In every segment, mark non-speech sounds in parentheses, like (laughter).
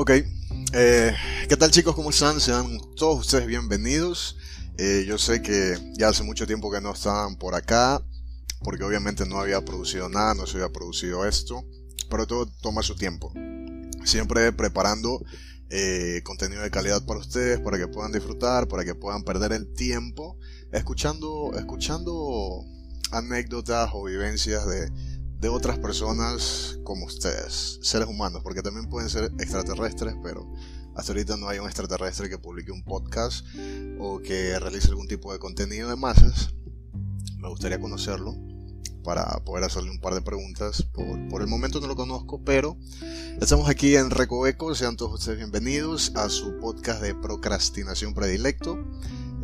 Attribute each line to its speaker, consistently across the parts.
Speaker 1: Ok, eh, ¿qué tal chicos? ¿Cómo están? Sean todos ustedes bienvenidos. Eh, yo sé que ya hace mucho tiempo que no estaban por acá, porque obviamente no había producido nada, no se había producido esto, pero todo toma su tiempo. Siempre preparando eh, contenido de calidad para ustedes, para que puedan disfrutar, para que puedan perder el tiempo, escuchando, escuchando anécdotas o vivencias de, de otras personas como ustedes, seres humanos, porque también pueden ser extraterrestres, pero hasta ahorita no hay un extraterrestre que publique un podcast o que realice algún tipo de contenido de masas. Me gustaría conocerlo para poder hacerle un par de preguntas. Por, por el momento no lo conozco, pero estamos aquí en Recoveco. Sean todos ustedes bienvenidos a su podcast de procrastinación predilecto.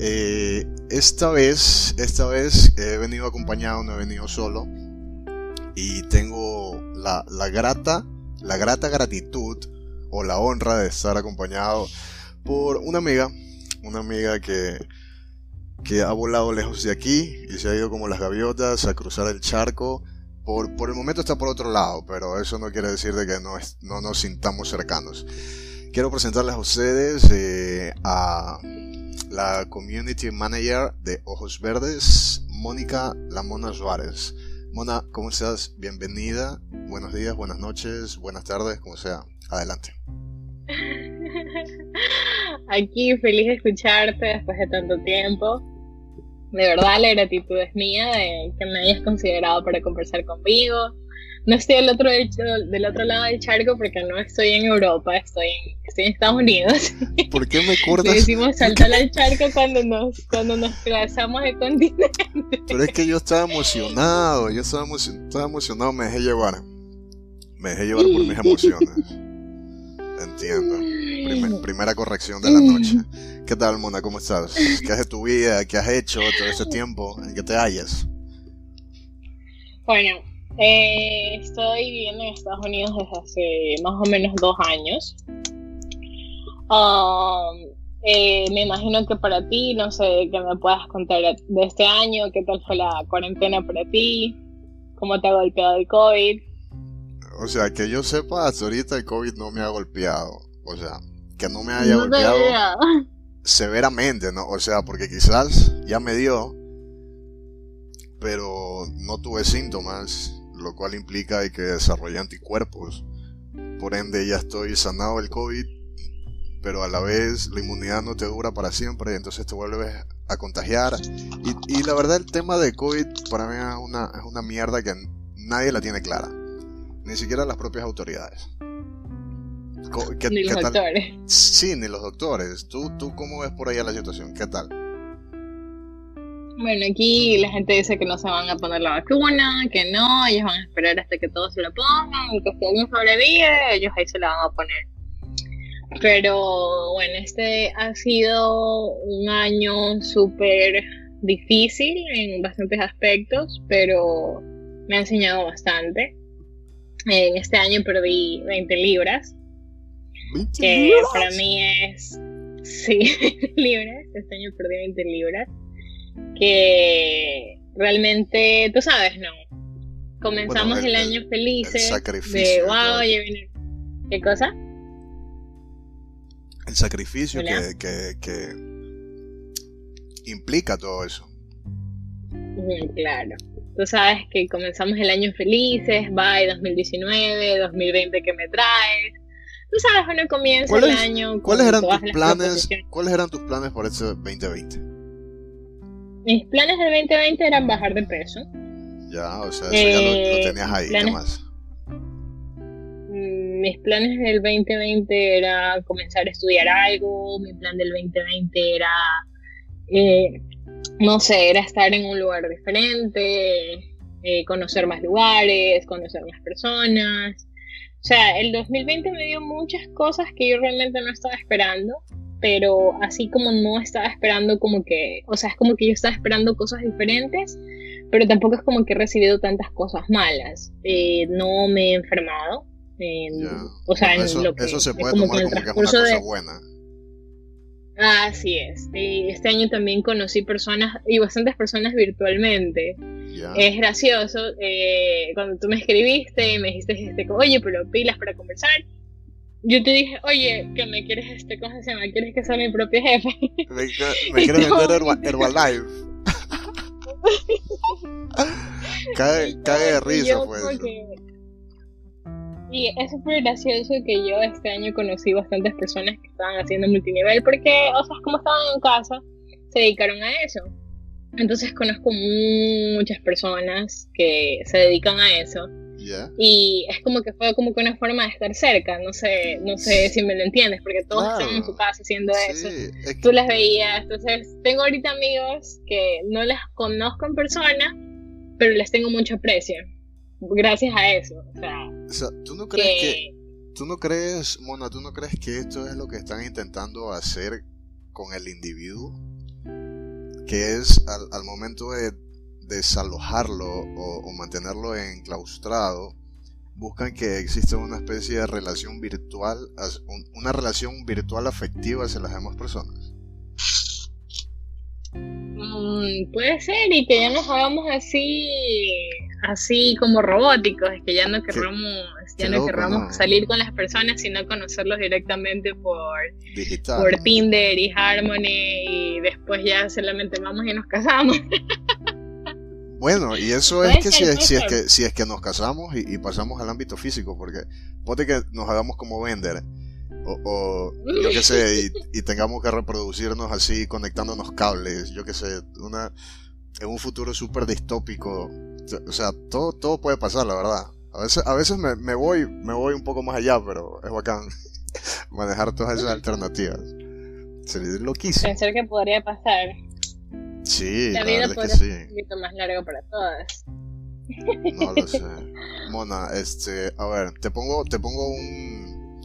Speaker 1: Eh, esta vez, esta vez he venido acompañado, no he venido solo y tengo la, la, grata, la grata gratitud o la honra de estar acompañado por una amiga, una amiga que, que ha volado lejos de aquí y se ha ido como las gaviotas a cruzar el charco. Por, por el momento está por otro lado, pero eso no quiere decir de que no, no nos sintamos cercanos. Quiero presentarles a ustedes eh, a la Community Manager de Ojos Verdes, Mónica Lamona Suárez. Mona, ¿cómo estás? Bienvenida. Buenos días, buenas noches, buenas tardes, como sea. Adelante. (laughs)
Speaker 2: Aquí feliz de escucharte después de tanto tiempo. De verdad, la gratitud es mía de que me hayas considerado para conversar conmigo, no estoy del otro, del, otro lado del charco porque no estoy en Europa, estoy en, estoy en Estados Unidos. (laughs)
Speaker 1: ¿Por qué me cortas? Le
Speaker 2: decimos saltar al charco cuando nos, cuando nos trazamos de continente.
Speaker 1: Pero es que yo estaba emocionado, yo estaba, estaba emocionado, me dejé llevar. Me dejé llevar por mis emociones. Entiendo. primera corrección de la noche. ¿Qué tal, Mona? ¿Cómo estás? ¿Qué de tu vida? ¿Qué has hecho todo este tiempo? ¿En qué te hallas?
Speaker 2: Bueno, eh, estoy viviendo en Estados Unidos desde hace más o menos dos años. Um, eh, me imagino que para ti, no sé, que me puedas contar de este año, qué tal fue la cuarentena para ti, cómo te ha golpeado el COVID.
Speaker 1: O sea, que yo sepa, hasta ahorita el COVID no me ha golpeado. O sea, que no me haya golpeado severamente, ¿no? O sea, porque quizás ya me dio, pero no tuve síntomas lo cual implica que desarrolle anticuerpos. Por ende ya estoy sanado del COVID, pero a la vez la inmunidad no te dura para siempre, entonces te vuelves a contagiar. Y, la verdad el tema de COVID para mí es una, es una mierda que nadie la tiene clara, ni siquiera las propias autoridades.
Speaker 2: ni los doctores.
Speaker 1: Sí, ni los doctores. ¿Tú, ¿Tú cómo ves por allá la situación? ¿Qué tal?
Speaker 2: Bueno, aquí la gente dice que no se van a poner la vacuna, que no, ellos van a esperar hasta que todos se la pongan, y que si alguien sobrevive, ellos ahí se la van a poner. Pero bueno, este ha sido un año súper difícil en bastantes aspectos, pero me ha enseñado bastante. En este año perdí 20 libras, que para mí es... Sí, (laughs) libras, este año perdí 20 libras que realmente, tú sabes, ¿no? Comenzamos el, año felices. de, wow, ¿Qué cosa?
Speaker 1: El sacrificio que, que, implica todo eso.
Speaker 2: claro. Tú sabes que comenzamos el año felices, bye 2019, 2020 que me traes. Tú sabes, uno comienza el año.
Speaker 1: ¿Cuáles eran tus planes? ¿Cuáles eran tus planes por ese 2020?
Speaker 2: Mis planes del 2020 eran bajar de peso.
Speaker 1: Ya, o sea, eso ya lo, eh, tenías ahí, ¿qué más?
Speaker 2: Mm, mis planes del 2020 era comenzar a estudiar algo, mi plan del 2020 era, eh, no sé, era estar en un lugar diferente, eh, conocer más lugares, conocer más personas. O sea, el 2020 me dio muchas cosas que yo realmente no estaba esperando pero así como no estaba esperando como que, o sea, es como que yo estaba esperando cosas diferentes, pero tampoco es como que he recibido tantas cosas malas. Eh, no me he enfermado. O sea,
Speaker 1: eso,
Speaker 2: en lo que,
Speaker 1: eso se puede tomar como, que es una cosa buena.
Speaker 2: Así es. Este año también conocí personas y bastantes personas virtualmente. Es gracioso. Eh, cuando tú me escribiste me dijiste, este, oye, pero pilas para conversar yo te dije, oye, que me quieres, este, ¿cómo se llama? ¿Quieres que sea mi propio jefe?
Speaker 1: Me, (laughs) me quieres vender Herbalife. (laughs) cae, cae de risa, pues.
Speaker 2: Y es súper gracioso que yo este año conocí bastantes personas que estaban haciendo multinivel porque, o sea, como estaban en casa, se dedicaron a eso. Entonces conozco muchas personas que se dedican a eso. Y es como que fue como que una forma de estar cerca, no sé, no sé si me lo entiendes, porque todos están en su casa haciendo eso. Tú las veías, entonces tengo ahorita amigos que no las conozco en persona, pero les tengo mucho aprecio. Gracias a eso. O sea,
Speaker 1: ¿tú no crees que... ¿Tú no crees, Mona, tú no crees que esto es lo que están intentando hacer con el individuo? Que es al, momento de desalojarlo o, mantenerlo enclaustrado, buscan que exista una especie de relación virtual, una relación virtual afectiva hacia las demás personas.
Speaker 2: Mm, puede ser, y que ya nos hagamos así, así como robóticos, es que ya no querramos, ya no querramos salir con las personas, sino conocerlos directamente por, por Tinder y Harmony, y después ya solamente vamos y nos casamos. (laughs)
Speaker 1: Bueno, y eso es que si, es, si es que si es que nos casamos y, pasamos al ámbito físico, porque puede que nos hagamos como vender o, yo qué sé, (laughs) y, tengamos que reproducirnos así, conectándonos cables, yo qué sé, una, en un futuro súper distópico. O sea, todo, todo puede pasar, la verdad. A veces, a veces me, me, voy, me voy un poco más allá, pero es bacán (laughs) manejar todas esas alternativas. Sería loquísimo.
Speaker 2: Pensar que podría pasar.
Speaker 1: Sí,
Speaker 2: la vida podría ser un poquito más largo para todas.
Speaker 1: No lo sé. (laughs) Mona, este, a ver, te pongo, te pongo un,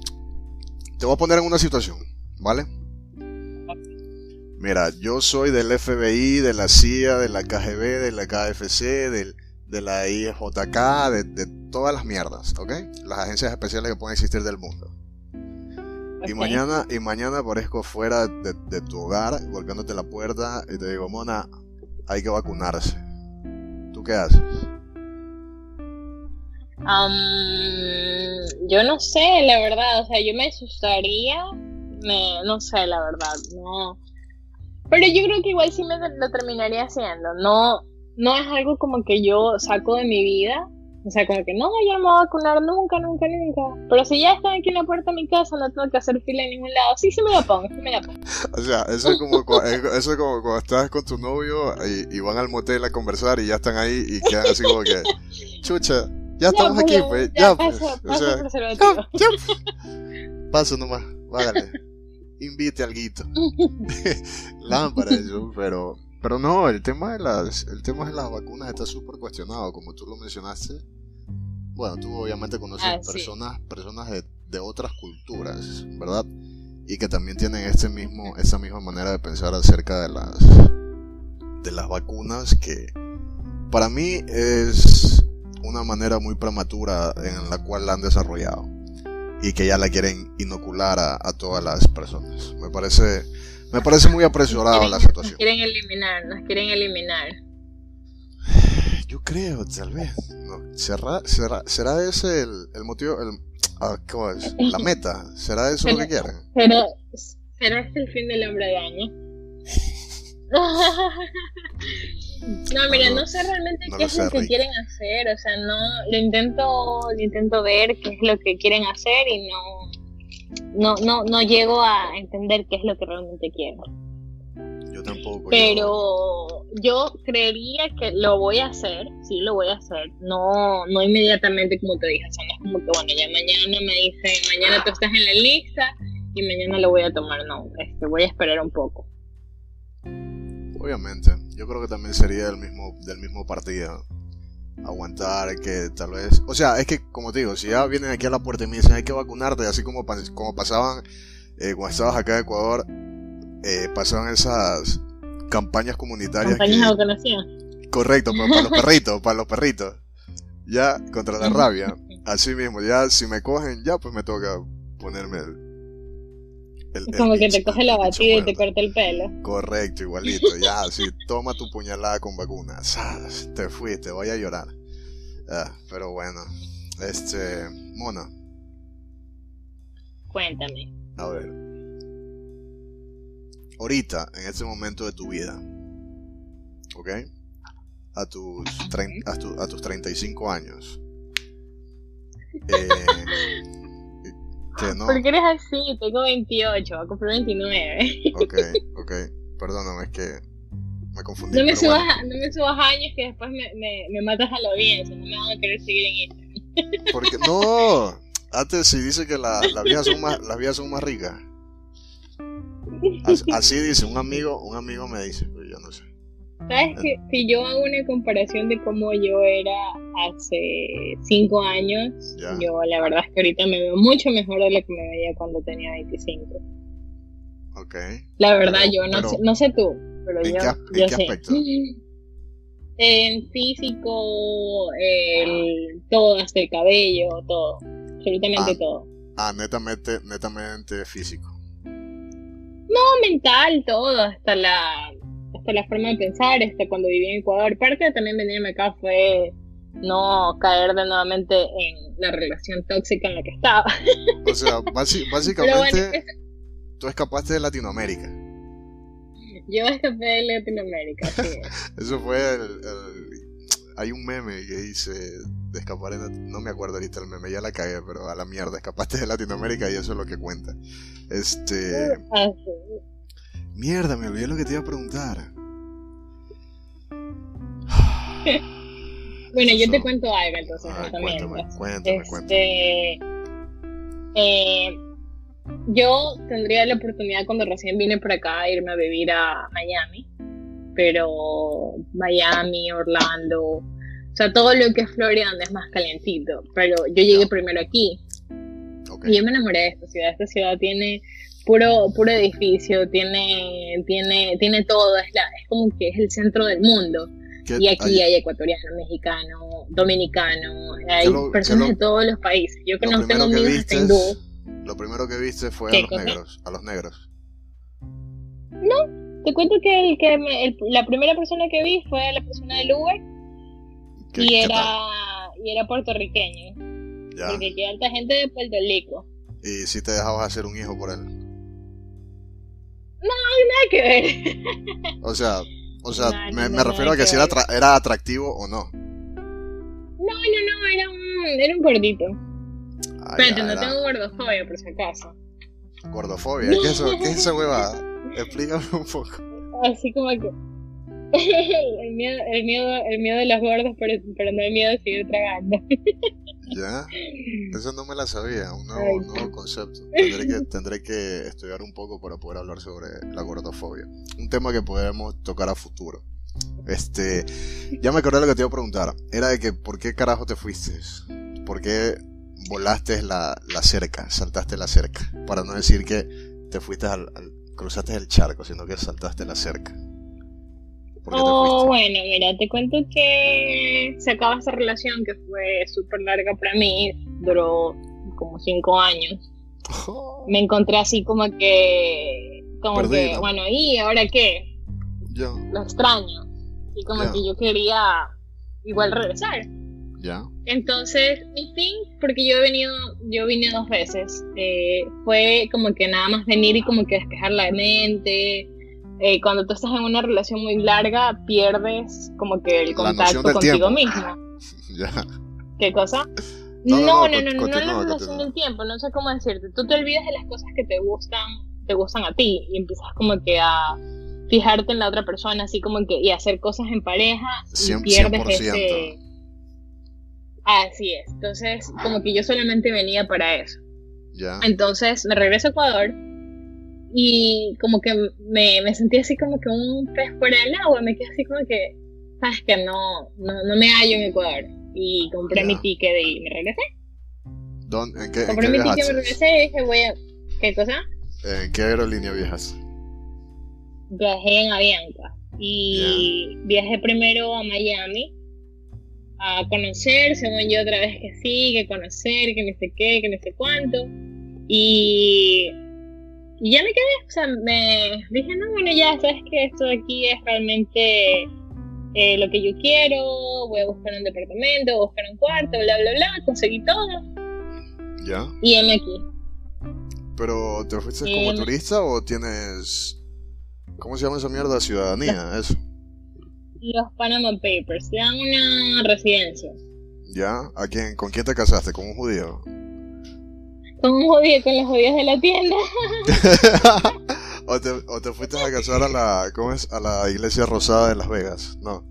Speaker 1: te voy a poner en una situación, ¿vale? Mira, yo soy del FBI, de la CIA, de la KGB, de la KFC, de la IJK, de, todas las mierdas, ¿ok? Las agencias especiales que pueden existir del mundo. Y mañana, y mañana aparezco fuera de, tu hogar, golpeándote la puerta y te digo, Mona, hay que vacunarse. ¿Tú qué haces?
Speaker 2: yo no sé, la verdad, o sea, yo me asustaría, me, no sé, la verdad, no. Pero yo creo que igual sí me lo terminaría haciendo, no, no es algo como que yo saco de mi vida, o sea, como que no, yo no me voy a vacunar nunca, nunca, nunca. Pero si ya están aquí en la puerta de mi casa, no tengo que hacer fila en ningún lado. Sí, sí me la pongo, sí me la pongo. (laughs)
Speaker 1: O sea, eso es como, eso es como cuando estás con tu novio y, y, van al motel a conversar y ya están ahí y quedan así como que, (laughs) chucha, ya estamos aquí, pues. Ya, pues. o sea, paso nomás, vágale. (laughs) Invite al guito. Lámpara, eso, pero. Pero no, el tema de las, el tema de las vacunas está súper cuestionado, como tú lo mencionaste. Bueno, tú obviamente conoces ah, personas, personas de, de, otras culturas, ¿verdad? Y que también tienen este mismo, esa misma manera de pensar acerca de las, de las vacunas que para mí es una manera muy prematura en la cual la han desarrollado y que ya la quieren inocular a, todas las personas. Me parece, me parece muy apresurada la situación.
Speaker 2: Nos quieren eliminar, nos quieren eliminar.
Speaker 1: Yo creo, tal vez. ¿será, será, ese el, motivo? El, ah, ¿cómo es? La (laughs) meta. ¿Será eso lo que quieren?
Speaker 2: Pero, ¿será este el fin del hombre de año? (laughs) No, mira, no, sé realmente qué es lo que quieren hacer, o sea, no, lo intento, lo intento ver qué es lo que quieren hacer y no, no, no, no llego a entender qué es lo que realmente quieren.
Speaker 1: Yo tampoco.
Speaker 2: Pero yo creería que lo voy a hacer, sí lo voy a hacer, no, no inmediatamente como te dije, o sea, no es como que bueno, ya mañana me dicen, mañana tú estás en la lista y mañana lo voy a tomar, no, este, voy a esperar un poco.
Speaker 1: Obviamente, yo creo que también sería del mismo, del mismo partido. Aguantar que tal vez... O sea, es que, como te digo, si ya vienen aquí a la puerta y me dicen hay que vacunarte, así como, como pasaban eh, cuando estabas acá en Ecuador, eh, pasaban esas campañas comunitarias.
Speaker 2: Campañas de
Speaker 1: Correcto, para los (laughs) perritos, para los perritos. Ya, contra la rabia. Así mismo, ya si me cogen, ya pues me toca ponerme el,
Speaker 2: como que te coge la batida y te corta el pelo.
Speaker 1: Correcto, igualito. Ya, sí, toma tu puñalada con vacunas. Te fuiste, voy a llorar. Ah, pero bueno, este, Mona.
Speaker 2: Cuéntame.
Speaker 1: A ver. Ahorita, en este momento de tu vida, ¿ok? A tus, a, a tus 35 años. (laughs) Eh,
Speaker 2: que no. ¿Por qué eres así? Tengo 28, voy a cumplir 29.
Speaker 1: ok, (laughs) ok. Perdóname, es que me confundí.
Speaker 2: No me, subas, no me subas años que después me, me, me matas a la audiencia. No me van a querer seguir en Instagram.
Speaker 1: Porque, no, antes si dice que la, las, viejas son más, las viejas son más ricas. Así, dice un amigo, un amigo me dice, pero yo no sé.
Speaker 2: ¿Sabes que si yo hago una comparación de cómo yo era hace 5 años, yo la verdad es que ahorita me veo mucho mejor de lo que me veía cuando tenía 25.
Speaker 1: Ok.
Speaker 2: La verdad, yo no, sé, no sé tú, pero yo, yo sé. Aspecto? (laughs) En físico, el, todo, hasta el cabello, todo. Absolutamente
Speaker 1: ah,
Speaker 2: todo.
Speaker 1: Ah, netamente, netamente físico.
Speaker 2: No, mental, todo, hasta la, hasta la forma de pensar, hasta cuando viví en Ecuador. Parte de también venirme acá fue no caer de nuevamente en la relación tóxica en la que estaba.
Speaker 1: O sea, (laughs) básicamente tú escapaste de Latinoamérica.
Speaker 2: Yo escapé de Latinoamérica, sí. (laughs)
Speaker 1: Eso fue el, Hay un meme que dice de escapar en... No me acuerdo ahorita el meme, ya la cagué, pero a la mierda, escapaste de Latinoamérica y eso es lo que cuenta. Este... Ah, mierda, me olvidé lo que te iba a preguntar. (sighs)
Speaker 2: bueno, yo te cuento algo entonces.
Speaker 1: Ah, cuéntame, cuéntame, este...
Speaker 2: Eh, yo tendría la oportunidad cuando recién vine por acá a irme a vivir a Miami, pero Miami, Orlando, o sea, todo lo que es Florida donde es más calientito, pero yo llegué primero aquí. Y yo me enamoré de esta ciudad, esta ciudad tiene puro puro edificio, tiene tiene tiene todo, es, es como que es el centro del mundo. Y aquí hay, ecuatoriano, mexicano, dominicano, hay personas de todos los países. Yo que no tengo amigos hasta hindú
Speaker 1: lo primero que viste fue a los negros, a los negros.
Speaker 2: No, te cuento que, el, que la primera persona que vi fue a la persona del Uber y era y era puertorriqueño. Porque aquí hay alta gente de Puerto Rico.
Speaker 1: ¿Y si te dejabas hacer un hijo por él?
Speaker 2: No, nada que ver.
Speaker 1: o sea, o sea, me, me refiero a que si era, era atractivo o no.
Speaker 2: No, no, no, era un, era un gordito. Espérate, no tengo gordofobia, por si acaso.
Speaker 1: ¿Gordofobia? ¿Qué es eso, qué es esa huevada? Explícame un poco.
Speaker 2: Así como que. (laughs) el, miedo, el, miedo, el miedo de los gordos, pero, pero no el miedo de seguir tragando. (laughs)
Speaker 1: ya, eso no me la sabía, un nuevo, nuevo concepto. Tendré que, tendré que estudiar un poco para poder hablar sobre la gordofobia. Un tema que podemos tocar a futuro. Este, ya me acordé de lo que te iba a preguntar. Era de que, ¿por qué carajo te fuiste? ¿Por qué volaste la, la cerca, saltaste la cerca, para no decir que te fuiste al, cruzaste el charco, sino que saltaste la cerca.
Speaker 2: Oh, bueno, mira, te cuento que se acaba esta relación que fue súper larga para mí, duró como cinco años. Oh. (laughs) Me encontré así como que, como que, bueno, ¿y ahora qué? Lo extraño. Y como que yo quería igual regresar.
Speaker 1: Ya.
Speaker 2: Entonces, mi fin, porque yo he venido, yo vine dos veces, eh, fue como que nada más venir y como que despejar la mente. Eh, cuando tú estás en una relación muy larga, pierdes como que el contacto contigo mismo. (laughs)
Speaker 1: ya.
Speaker 2: ¿Qué cosa? No, no, no, no, no, no, la relación del tiempo, no sé cómo decirte. Tú te olvidas de las cosas que te gustan, te gustan a ti y empiezas como que a fijarte en la otra persona, así como que y hacer cosas en pareja y pierdes ese Así es. Entonces, como que yo solamente venía para eso.
Speaker 1: Ya.
Speaker 2: Entonces, me regreso a Ecuador y como que me, me sentí así como que un pez fuera del agua. Me quedé así como que, sabes que no, no, me hallo en Ecuador. Y compré mi ticket y me regresé.
Speaker 1: ¿Dónde, en qué,
Speaker 2: compré
Speaker 1: mi
Speaker 2: ticket, me regresé y dije, voy a... ¿Qué cosa?
Speaker 1: ¿En qué aerolínea viajas?
Speaker 2: Viajé en Avianca. Y viajé primero a Miami a conocer, según yo otra vez que sí, que conocer, que no sé qué, que no sé cuánto. Y, y ya me quedé, o sea, me dije, no, bueno, ya sabes que esto de aquí es realmente eh, lo que yo quiero, voy a buscar un departamento, voy a buscar un cuarto, bla, bla, bla, conseguí todo.
Speaker 1: ¿Ya?
Speaker 2: Y heme aquí.
Speaker 1: Pero, ¿te fuiste como turista o tienes... ¿Cómo se llama esa mierda? Ciudadanía, eso.
Speaker 2: Los Panama Papers, te dan una residencia.
Speaker 1: ¿Ya? ¿A quién, ¿Con quién te casaste? ¿Con un judío?
Speaker 2: Con un con los judíos de la tienda. (laughs)
Speaker 1: o, te, ¿O te fuiste a casar a la, ¿cómo es? a la iglesia rosada de Las Vegas? No.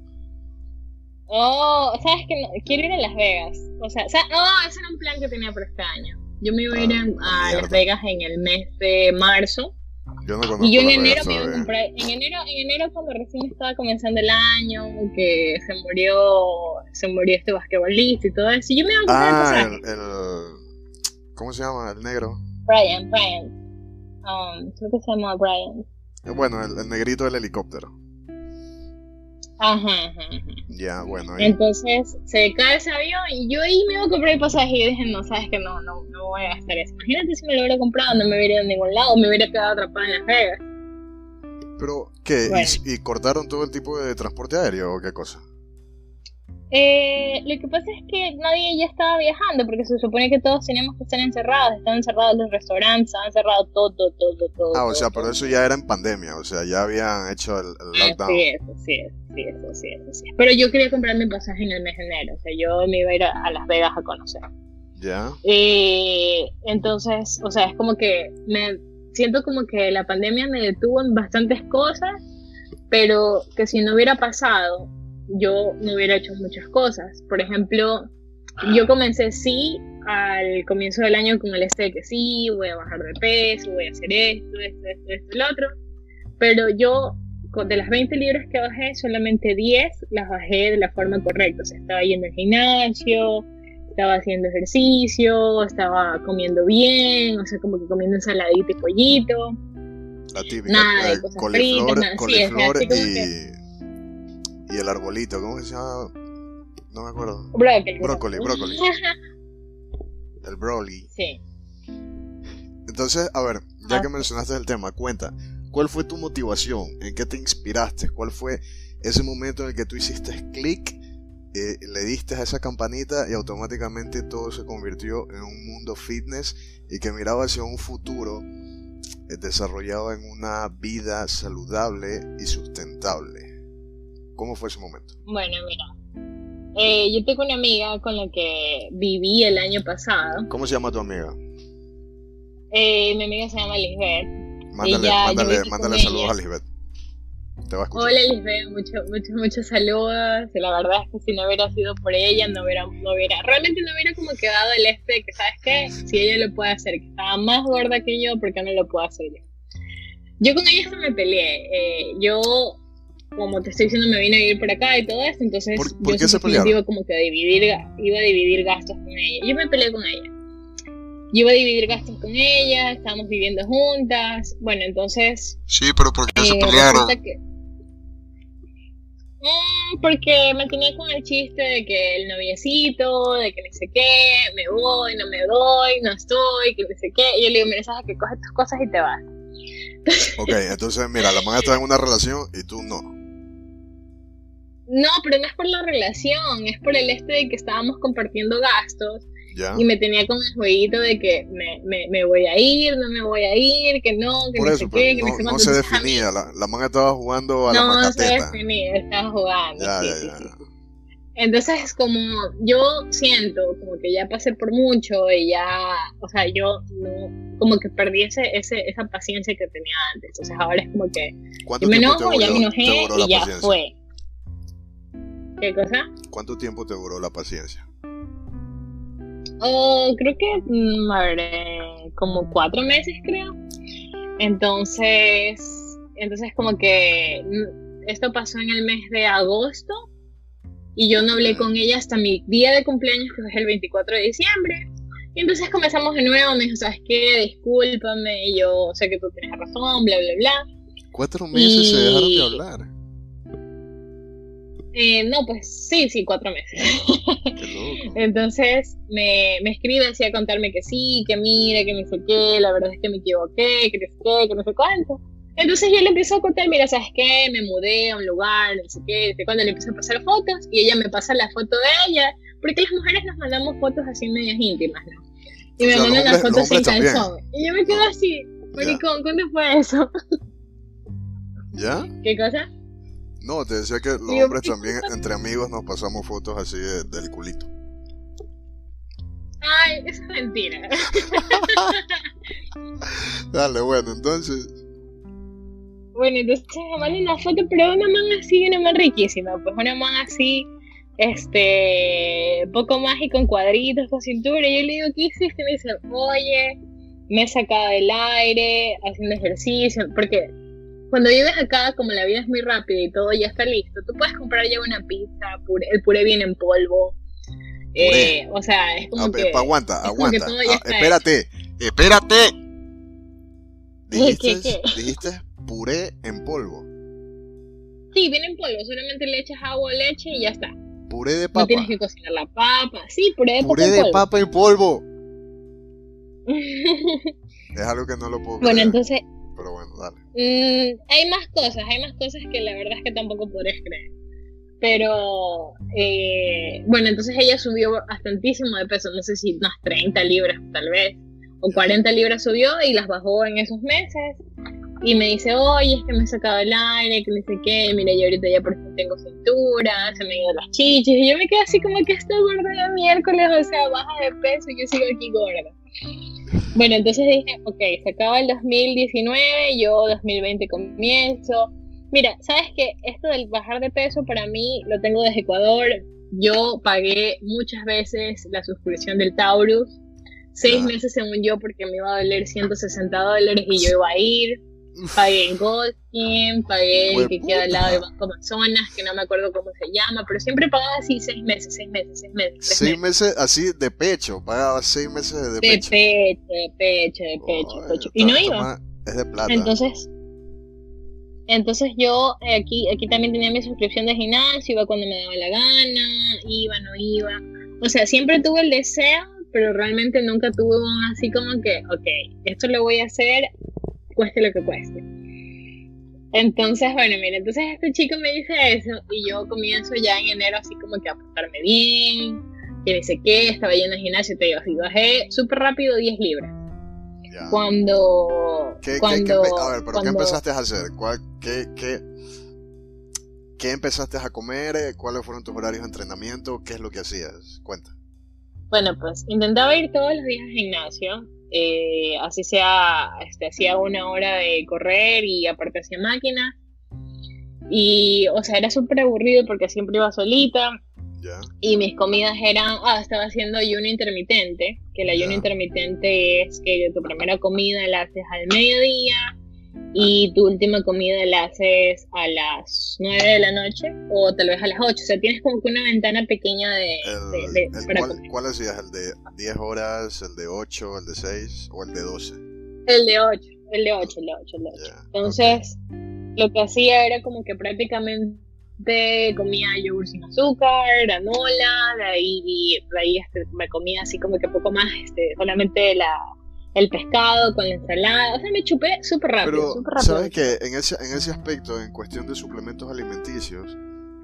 Speaker 2: Oh, sabes que no, quiero ir a Las Vegas. O sea, oh, ese era un plan que tenía para este año. Yo me iba a ir ah, a, Las Vegas en el mes de marzo.
Speaker 1: Yo no
Speaker 2: y yo en enero me iba a comprar, en enero, en enero cuando recién estaba comenzando el año, que se murió, se murió este basquetbolista y todo eso, y yo me iba a comprar
Speaker 1: ah, el, el, ¿cómo se llama? El negro.
Speaker 2: Brian, Brian. Um, creo que se llama Brian.
Speaker 1: Eh, bueno, el, el negrito del helicóptero.
Speaker 2: Ajá, ajá,
Speaker 1: Ya, bueno.
Speaker 2: Entonces se cae ese avión y yo ahí me iba a comprar el pasaje y dije, no, sabes que no, no, no voy a gastar eso. Imagínate si me lo hubiera comprado, no me hubiera ido a ningún lado, me hubiera quedado atrapada en Las Vegas.
Speaker 1: Pero, ¿qué? ¿Y, cortaron todo el tipo de transporte aéreo o qué cosa?
Speaker 2: Eh, lo que pasa es que nadie ya estaba viajando porque se supone que todos teníamos que estar encerrados. Estaban encerrados los restaurantes, estaban cerrados todo, todo, todo, todo.
Speaker 1: Ah, o sea, pero eso ya era en pandemia, o sea, ya habían hecho el, lockdown.
Speaker 2: Sí, eso, sí, sí, eso, sí, eso, sí. Pero yo quería comprar mi pasaje en el mes de enero, o sea, yo me iba a ir a, Las Vegas a conocer.
Speaker 1: Ya.
Speaker 2: Eh, entonces, o sea, es como que me siento como que la pandemia me detuvo en bastantes cosas, pero que si no hubiera pasado yo no hubiera hecho muchas cosas. Por ejemplo, yo comencé sí al comienzo del año con el este de que sí, voy a bajar de peso, voy a hacer esto, esto, esto, esto, el otro. Pero yo, de las 20 libras que bajé, solamente 10 las bajé de la forma correcta. O sea, estaba yendo al gimnasio, estaba haciendo ejercicio, estaba comiendo bien, o sea, como que comiendo ensaladita y pollito.
Speaker 1: La típica, nada de cosas fritas, nada. Sí, y y el arbolito, ¿cómo se llama? No me acuerdo.
Speaker 2: Brócoli.
Speaker 1: Brócoli, brócoli. (laughs) el broly.
Speaker 2: Sí.
Speaker 1: Entonces, a ver, ya que mencionaste el tema, cuenta, ¿cuál fue tu motivación? ¿En qué te inspiraste? ¿Cuál fue ese momento en el que tú hiciste clic, eh, le diste a esa campanita y automáticamente todo se convirtió en un mundo fitness y que miraba hacia un futuro eh, desarrollado en una vida saludable y sustentable? ¿Cómo fue ese momento?
Speaker 2: Bueno, mira. Eh, yo tengo una amiga con la que viví el año pasado.
Speaker 1: ¿Cómo se llama tu amiga?
Speaker 2: Eh, mi amiga se llama Lisbeth.
Speaker 1: Mándale, mándale, mándale saludos a Lisbeth. Te va a escuchar.
Speaker 2: Hola Lisbeth, muchos, muchos, muchos saludos. La verdad es que si no hubiera sido por ella, no hubiera, no hubiera, realmente no hubiera como quedado el este de que, ¿sabes qué? Si ella lo puede hacer, que estaba más gorda que yo, ¿por qué no lo puedo hacer yo? Yo con ella me peleé. Eh, yo como te estoy diciendo, me vine a vivir por acá y todo esto, entonces
Speaker 1: ¿Por, yo se
Speaker 2: iba como que a dividir, iba a dividir gastos con ella. Yo me peleé con ella. Yo iba a dividir gastos con ella, estábamos viviendo juntas, bueno, entonces...
Speaker 1: Sí, pero ¿por qué se eh, pelearon?
Speaker 2: Mm, porque me tenía con el chiste de que el noviecito, de que no sé qué, me voy, no me doy, no estoy, que no sé qué. Y yo le digo, mira, sabes que coges tus cosas y te vas.
Speaker 1: Ok, entonces mira, la mamá está en una relación y tú no.
Speaker 2: No, pero no es por la relación, es por el este de que estábamos compartiendo gastos. Y me tenía con el jueguito de que me, me, me, voy a ir, no me voy a ir, que no, que no sé qué, que no, sé
Speaker 1: No se definía, la, la estaba jugando a la
Speaker 2: macateta. No se definía, estaba jugando. Ya, ya, ya. Entonces, como yo siento como que ya pasé por mucho y ya, o sea, yo no, como que perdí ese, ese, esa paciencia que tenía antes. Entonces, ahora es como que yo me enojo, ya me enojé y ya fue. ¿Qué cosa?
Speaker 1: ¿Cuánto tiempo te duró la paciencia?
Speaker 2: Oh, creo que, mm, a ver, eh, como cuatro meses creo. Entonces, entonces como que mm, esto pasó en el mes de agosto y yo no hablé con ella hasta mi día de cumpleaños, que fue el 24 de diciembre. Y entonces comenzamos de nuevo, me dijo, ¿sabes qué? Discúlpame, y yo sé que tú tienes razón, bla, bla, bla.
Speaker 1: Cuatro meses se dejaron de hablar.
Speaker 2: Eh, no, pues sí, sí, cuatro meses. (laughs) Entonces me, me escribe así a contarme que sí, que mira, que no sé qué, la verdad es que me equivoqué, que no sé qué, que no sé cuánto. Entonces yo le empiezo a contar, mira, ¿sabes qué? Me mudé a un lugar, no sé qué, cuando le empiezo a pasar fotos y ella me pasa la foto de ella, porque las mujeres nos mandamos fotos así medias íntimas, ¿no? Y me mandan las fotos sin calzón. Y yo me quedo así, maricón, ¿cuándo fue eso? (laughs)
Speaker 1: ¿Ya?
Speaker 2: ¿Qué cosa?
Speaker 1: No, te decía que los hombres también entre amigos nos pasamos fotos así del culito.
Speaker 2: Ay, eso es mentira. (laughs)
Speaker 1: Dale, bueno, entonces.
Speaker 2: Bueno, entonces me mandan una foto, pero una man así, una man riquísima. Pues una man así, este, poco más y con cuadritos, con cintura. Y yo le digo, ¿qué hiciste? Me dice, oye, me he sacado del aire, haciendo ejercicio. Porque cuando vives acá, como la vida es muy rápida y todo ya está listo, tú puedes comprar ya una pizza, el puré viene en polvo. Eh, o sea, es como que.
Speaker 1: Aguanta, aguanta. Ah, espérate, espérate. (laughs) ¿Dijiste, ¿Qué, dijiste puré en polvo.
Speaker 2: Sí, viene en polvo, solamente le echas agua o leche y ya está.
Speaker 1: Puré de papa.
Speaker 2: No tienes que cocinar la papa. Sí, puré de
Speaker 1: puré de papa en polvo. (laughs) es algo que no lo puedo
Speaker 2: Bueno, entonces
Speaker 1: pero bueno, dale.
Speaker 2: Mm, hay más cosas, hay más cosas que la verdad es que tampoco podrías creer. Pero, eh, bueno, entonces ella subió bastantísimo de peso, no sé si unas 30 libras tal vez, o 40 libras subió y las bajó en esos meses. Y me dice, oye, es que me he sacado el aire, que no sé qué, mira, yo ahorita ya por fin tengo cintura, se me han ido las chichis, y yo me quedo así como que estoy gorda de miércoles, o sea, baja de peso y yo sigo aquí gorda. Bueno, entonces dije, ok, se acaba el 2019, yo 2020 comienzo. Mira, ¿sabes qué? Esto del bajar de peso para mí lo tengo desde Ecuador. Yo pagué muchas veces la suscripción del Taurus. Seis meses según yo porque me iba a doler 160 dólares y yo iba a ir pagué en Goldstein, pagué el que queda al lado de Banco Amazonas, que no me acuerdo cómo se llama, pero siempre pagaba así seis meses, seis meses, seis meses.
Speaker 1: Seis meses. así de pecho, pagaba seis meses de,
Speaker 2: de
Speaker 1: pecho.
Speaker 2: De pecho, de pecho, de pecho, pecho. Y no iba.
Speaker 1: Es de plata.
Speaker 2: Entonces, entonces yo eh, aquí, aquí también tenía mi suscripción de gimnasio, iba cuando me daba la gana, iba, no iba. O sea, siempre tuve el deseo, pero realmente nunca tuve un así como que, ok, esto lo voy a hacer cueste lo que cueste. Entonces, bueno, mira, entonces este chico me dice eso y yo comienzo ya en enero así como que a portarme bien, que no sé qué, estaba yendo al gimnasio, te digo, así bajé súper rápido 10 libras. Cuando...
Speaker 1: ¿Qué,
Speaker 2: cuando,
Speaker 1: a ver, pero ¿qué empezaste a hacer? ¿Cuál, qué, qué, ¿Qué empezaste a comer? ¿Cuáles fueron tus horarios de entrenamiento? ¿Qué es lo que hacías? Cuenta.
Speaker 2: Bueno, pues intentaba ir todos los días al gimnasio. Eh, así sea, este, hacía una hora de correr y aparte hacía máquina. Y, o sea, era súper aburrido porque siempre iba solita. Y mis comidas eran, ah, estaba haciendo ayuno intermitente, que el ayuno intermitente es que tu primera comida la haces al mediodía, y tu última comida la haces a las 9 de la noche o tal vez a las 8. O sea, tienes como que una ventana pequeña de...
Speaker 1: ¿cuál, decías? ¿El de 10 horas, el de 8, el de 6 o el de 12?
Speaker 2: El de 8, el de 8, el de 8, el de 8. Entonces, lo que hacía era como que prácticamente comía yogur sin azúcar, granola, de ahí, de ahí este, me comía así como que poco más, este, solamente la el pescado con la ensalada. O sea, me chupé súper rápido.
Speaker 1: Pero, ¿sabes que En ese, en ese aspecto, en cuestión de suplementos alimenticios,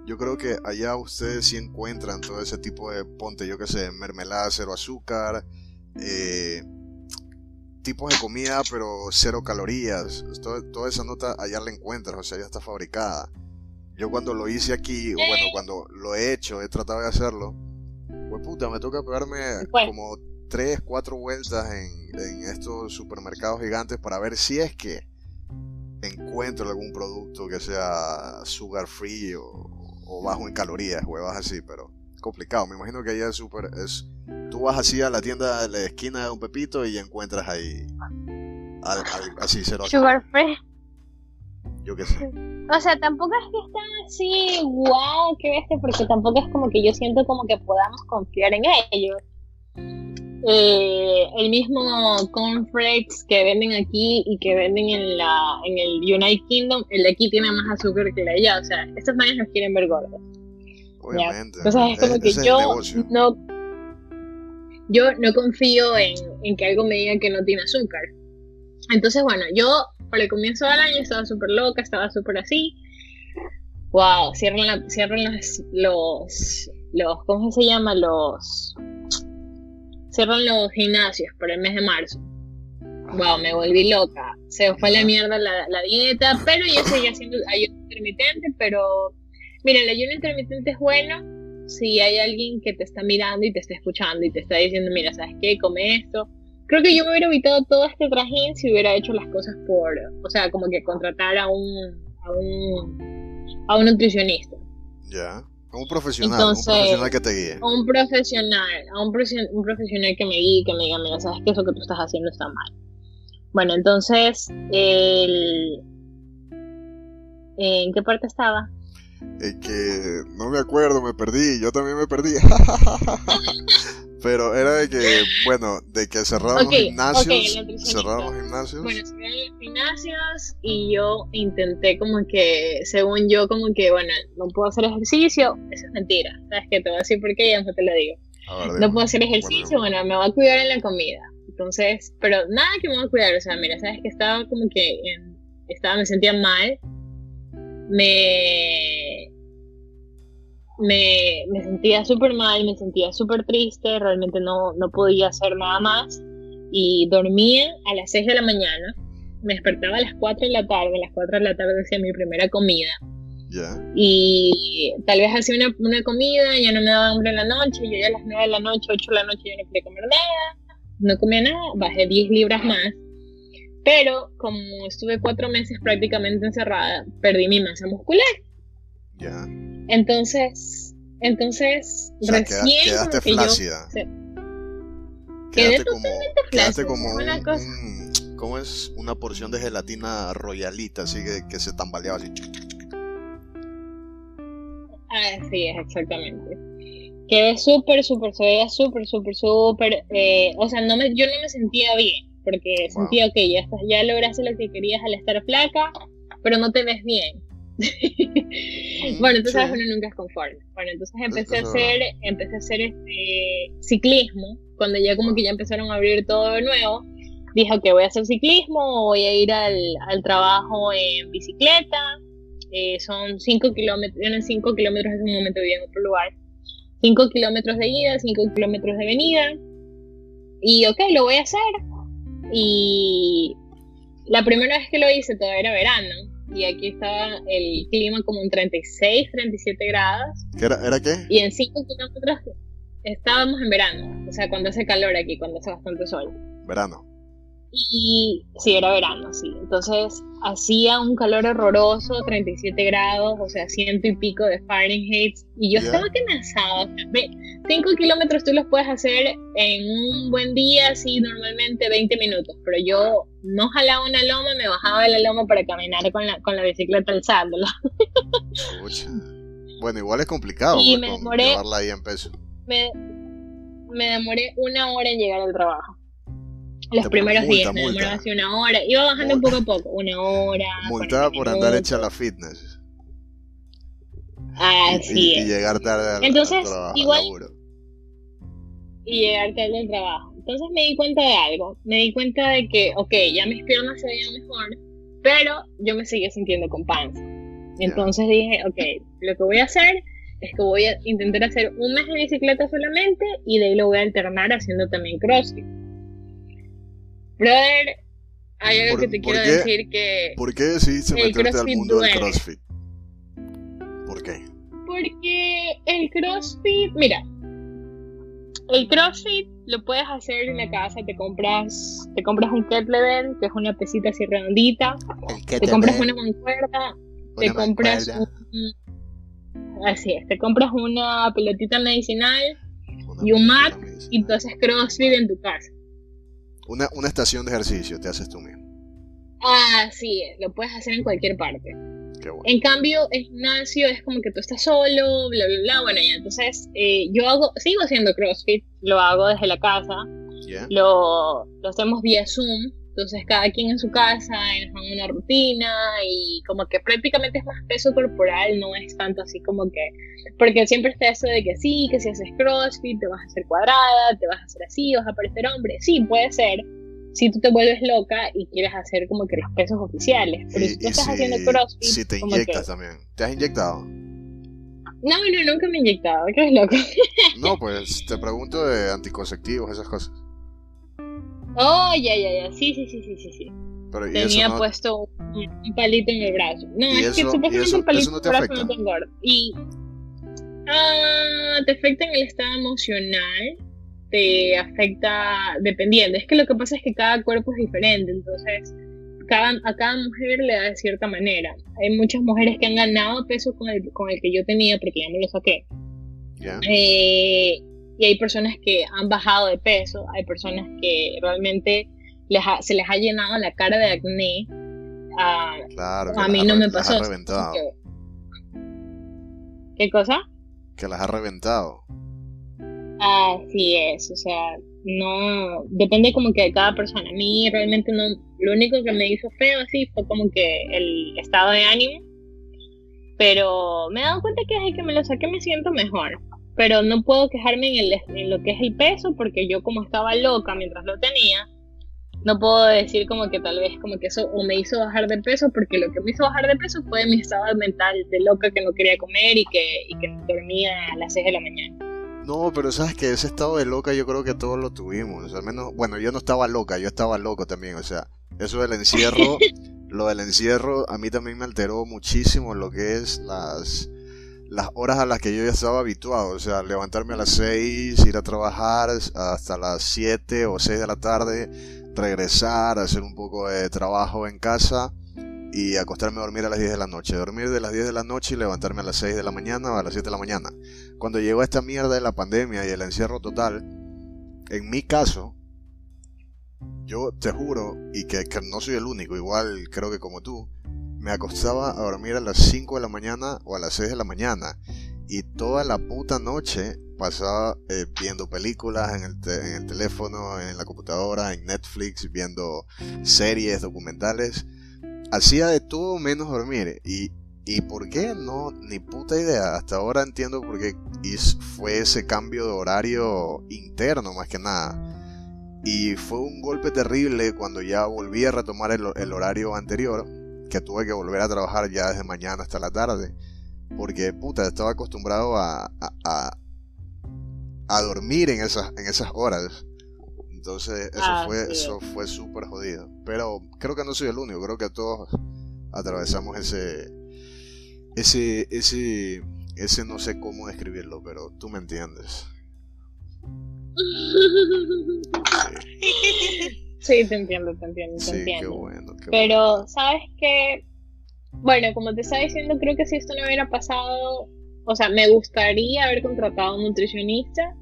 Speaker 1: yo creo que allá ustedes sí encuentran todo ese tipo de, ponte, yo que sé, mermelada, cero azúcar, eh, tipos de comida, pero cero calorías. toda esa nota allá la encuentras, o sea, ya está fabricada. Yo cuando lo hice aquí, o bueno, cuando lo he hecho, he tratado de hacerlo, pues puta, me toca pegarme como tres, cuatro vueltas en, en, estos supermercados gigantes para ver si es que encuentro algún producto que sea sugar free o, bajo en calorías, huevas así, pero complicado. Me imagino que allá es súper. Es, tú vas así a la tienda de la esquina de un pepito y encuentras ahí así cero.
Speaker 2: Sugar free.
Speaker 1: Yo qué sé.
Speaker 2: O sea, tampoco es que están así, wow, qué bestia, porque tampoco es como que yo siento como que podamos confiar en ellos. Eh, el mismo cornflakes que venden aquí y que venden en la en el United Kingdom, el de aquí tiene más azúcar que el de allá. O sea, estos manes nos quieren ver gordos.
Speaker 1: Obviamente.
Speaker 2: Entonces es como que yo no yo no confío en, en, que algo me diga que no tiene azúcar. Entonces, bueno, yo para el comienzo del año estaba súper loca, estaba súper así. Wow, cierran, la, cierran los, los, los, ¿cómo se llama? Los cerran los gimnasios por el mes de marzo. Wow, me volví loca. Se fue a la mierda la, la dieta, pero yo seguía haciendo ayuno intermitente, pero mira, el ayuno intermitente es bueno si hay alguien que te está mirando y te está escuchando y te está diciendo, mira, ¿sabes qué? Come esto. Creo que yo me hubiera evitado todo este trajín si hubiera hecho las cosas por, o sea, como que contratar a un, a un, a un nutricionista.
Speaker 1: Ya. Un profesional, un profesional que te guíe.
Speaker 2: Un profesional, a un, un profesional que me guíe, que me diga, mira, sabes que eso que tú estás haciendo está mal. Bueno, entonces, el... ¿en qué parte estaba?
Speaker 1: Eh, que no me acuerdo, me perdí, yo también me perdí. (laughs) Pero era de que, bueno, de que cerraron los gimnasios. cerraron los gimnasios.
Speaker 2: Bueno, cerraron los gimnasios y yo intenté como que, según yo, como que, bueno, no puedo hacer ejercicio. Eso es mentira. ¿Sabes qué? Te voy a decir por qué ya no te lo digo. no puedo hacer ejercicio, bueno, me voy a cuidar en la comida. Entonces, pero nada que me voy a cuidar. O sea, mira, ¿sabes que Estaba como que, estaba, me sentía mal. Me me, me sentía súper mal, me sentía súper triste, realmente no, no podía hacer nada más y dormía a las 6 de la mañana, me despertaba a las 4 de la tarde, a las 4 de la tarde hacía mi primera comida. Y tal vez hacía una, una, comida, ya no me daba hambre en la noche, yo ya a las 9 de la noche, 8 de la noche yo no quería comer nada, no comía nada, bajé 10 libras más. Pero como estuve 4 meses prácticamente encerrada, perdí mi masa muscular.
Speaker 1: Ya.
Speaker 2: Entonces, entonces, recién
Speaker 1: quedaste flácida.
Speaker 2: quedé como,
Speaker 1: Quedaste como una cosa. ¿Cómo es? Una porción de gelatina royalita, así que, que se tambaleaba así.
Speaker 2: Ah, sí, es exactamente. Quedé súper, súper, se veía súper, súper, súper. Eh, o sea, no me, yo no me sentía bien, porque sentía, que ya, ya lograste lo que querías al estar flaca, pero no te ves bien. (laughs) bueno, entonces sabes, uno nunca es conforme. Bueno, entonces empecé a hacer, empecé a hacer este ciclismo, cuando ya como que ya empezaron a abrir todo de nuevo, dije, ok, voy a hacer ciclismo, voy a ir al, al trabajo en bicicleta, eh, son 5 kilómetros, eran 5 kilómetros en un momento vivía en otro lugar, 5 kilómetros de ida, 5 kilómetros de venida, y ok, lo voy a hacer, y la primera vez que lo hice todavía era verano, y aquí estaba el clima como en 36, 37 grados.
Speaker 1: ¿Qué era, era qué?
Speaker 2: Y en 5 kilómetros estábamos en verano, o sea, cuando hace calor aquí, cuando hace bastante sol.
Speaker 1: Verano.
Speaker 2: Y sí, era verano, sí. Entonces hacía un calor horroroso, 37 grados, o sea, ciento y pico de Fahrenheit. Y yo estaba cansada. 5 kilómetros tú los puedes hacer en un buen día, así normalmente 20 minutos. Pero yo no jalaba una loma, me bajaba de la loma para caminar con la, con la bicicleta alzándola.
Speaker 1: bueno, igual es complicado
Speaker 2: y me demoré,
Speaker 1: llevarla ahí en peso.
Speaker 2: Me, me demoré una hora en llegar al trabajo. Los primeros días me demoraba así una hora. Iba bajando un poco a poco, una hora.
Speaker 1: Multada por andar hecha la fitness.
Speaker 2: Ah, sí.
Speaker 1: Y, llegar tarde al,
Speaker 2: Entonces,
Speaker 1: trabajo.
Speaker 2: Igual, y llegar tarde al trabajo. Entonces me di cuenta de algo. Me di cuenta de que, ok, ya mis piernas se veían mejor, pero yo me seguía sintiendo con panza. Entonces dije, ok, lo que voy a hacer es que voy a intentar hacer un mes de bicicleta solamente y de ahí lo voy a alternar haciendo también crossfit. Brother, hay algo que te quiero decir que...
Speaker 1: ¿Por qué decidiste meterte al mundo del CrossFit? ¿Por qué?
Speaker 2: Porque el CrossFit, mira, el CrossFit lo puedes hacer en la casa, te compras, te compras un kettlebell, que es una pesita así redondita, te compras una mancuerda, te compras un, así es, te compras una pelotita medicinal y un mat y tú haces CrossFit en tu casa.
Speaker 1: Una, una estación de ejercicio te haces tú mismo.
Speaker 2: Ah, sí, lo puedes hacer en cualquier parte. En cambio, el gimnasio es como que tú estás solo, bla, bla, bla. Bueno, ya, entonces eh, yo hago, sigo haciendo CrossFit, lo hago desde la casa, lo, lo hacemos vía Zoom, entonces cada quien en su casa, en una rutina y como que prácticamente es más peso corporal, no es tanto así como que, porque siempre está eso de que sí, que si haces CrossFit te vas a hacer cuadrada, te vas a hacer así, vas a parecer hombre, sí, puede ser, si tú te vuelves loca y quieres hacer como que los pesos oficiales, pero si tú estás haciendo CrossFit...
Speaker 1: Si te inyectas también, ¿te has inyectado?
Speaker 2: No, no, nunca me he inyectado, qué loco.
Speaker 1: no, pues te pregunto de anticonceptivos, esas cosas.
Speaker 2: Oh, ya, ya, ya, sí, sí, sí, sí, sí. sí. Pero, Tenía puesto un, palito en el brazo. No, es que supuestamente el palito en el brazo no tengo. Y ah, te afecta en el estado emocional, te afecta dependiendo. Es que lo que pasa es que cada cuerpo es diferente, entonces cada, a cada mujer le da de cierta manera. Hay muchas mujeres que han ganado peso con el, con el que yo tenía porque ya me lo saqué. Eh, y hay personas que han bajado de peso, hay personas que realmente se les ha llenado la cara de acné. Ah,
Speaker 1: claro,
Speaker 2: a mí no me pasó. ¿Qué cosa?
Speaker 1: Que las ha reventado.
Speaker 2: Así es, o sea, no, depende como que de cada persona. A mí realmente no, lo único que me hizo feo así fue como que el estado de ánimo, pero me he dado cuenta que desde que me lo saqué me siento mejor. Pero no puedo quejarme en, el, en lo que es el peso, porque yo como estaba loca mientras lo tenía, no puedo decir como que tal vez como que eso o me hizo bajar de peso, porque lo que me hizo bajar de peso fue mi estado mental de loca que no quería comer y que, y que dormía a las 6 de la mañana.
Speaker 1: No, pero sabes que ese estado de loca yo creo que todos lo tuvimos. al menos, bueno, yo no estaba loca, yo estaba loco también. O sea, eso del encierro, (laughs) lo del encierro a mí también me alteró muchísimo lo que es las, las horas a las que yo ya estaba habituado. O sea, levantarme a las 6, ir a trabajar hasta las 7 o 6 de la tarde, regresar, hacer un poco de trabajo en casa y acostarme a dormir a las 10 de la noche. Dormir de las 10 de la noche y levantarme a las 6 de la mañana o a las 7 de la mañana. Cuando llegó esta mierda de la pandemia y el encierro total, en mi caso, yo te juro, y que, no soy el único, igual creo que como tú, me acostaba a dormir a las 5 de la mañana o a las 6 de la mañana. Y toda la puta noche pasaba eh, viendo películas en el, teléfono, en la computadora, en Netflix, viendo series, documentales hacía de todo menos dormir. Y, y por qué, no, ni puta idea. Hasta ahora entiendo por qué fue ese cambio de horario interno más que nada. Y fue un golpe terrible cuando ya volví a retomar el, horario anterior, que tuve que volver a trabajar ya desde mañana hasta la tarde. Porque, puta, estaba acostumbrado a, a, a, dormir en esas, en esas horas. Entonces, eso ah, fue eso fue súper jodido. Pero creo que no soy el único, creo que todos atravesamos ese ese ese ese no sé cómo describirlo, pero tú me entiendes. (laughs)
Speaker 2: Sí, te entiendo, te entiendo, te entiendo. Qué bueno, qué pero, ¿sabes qué? Bueno, como te estaba diciendo, creo que si esto no hubiera pasado, o sea, me gustaría haber contratado a un nutricionista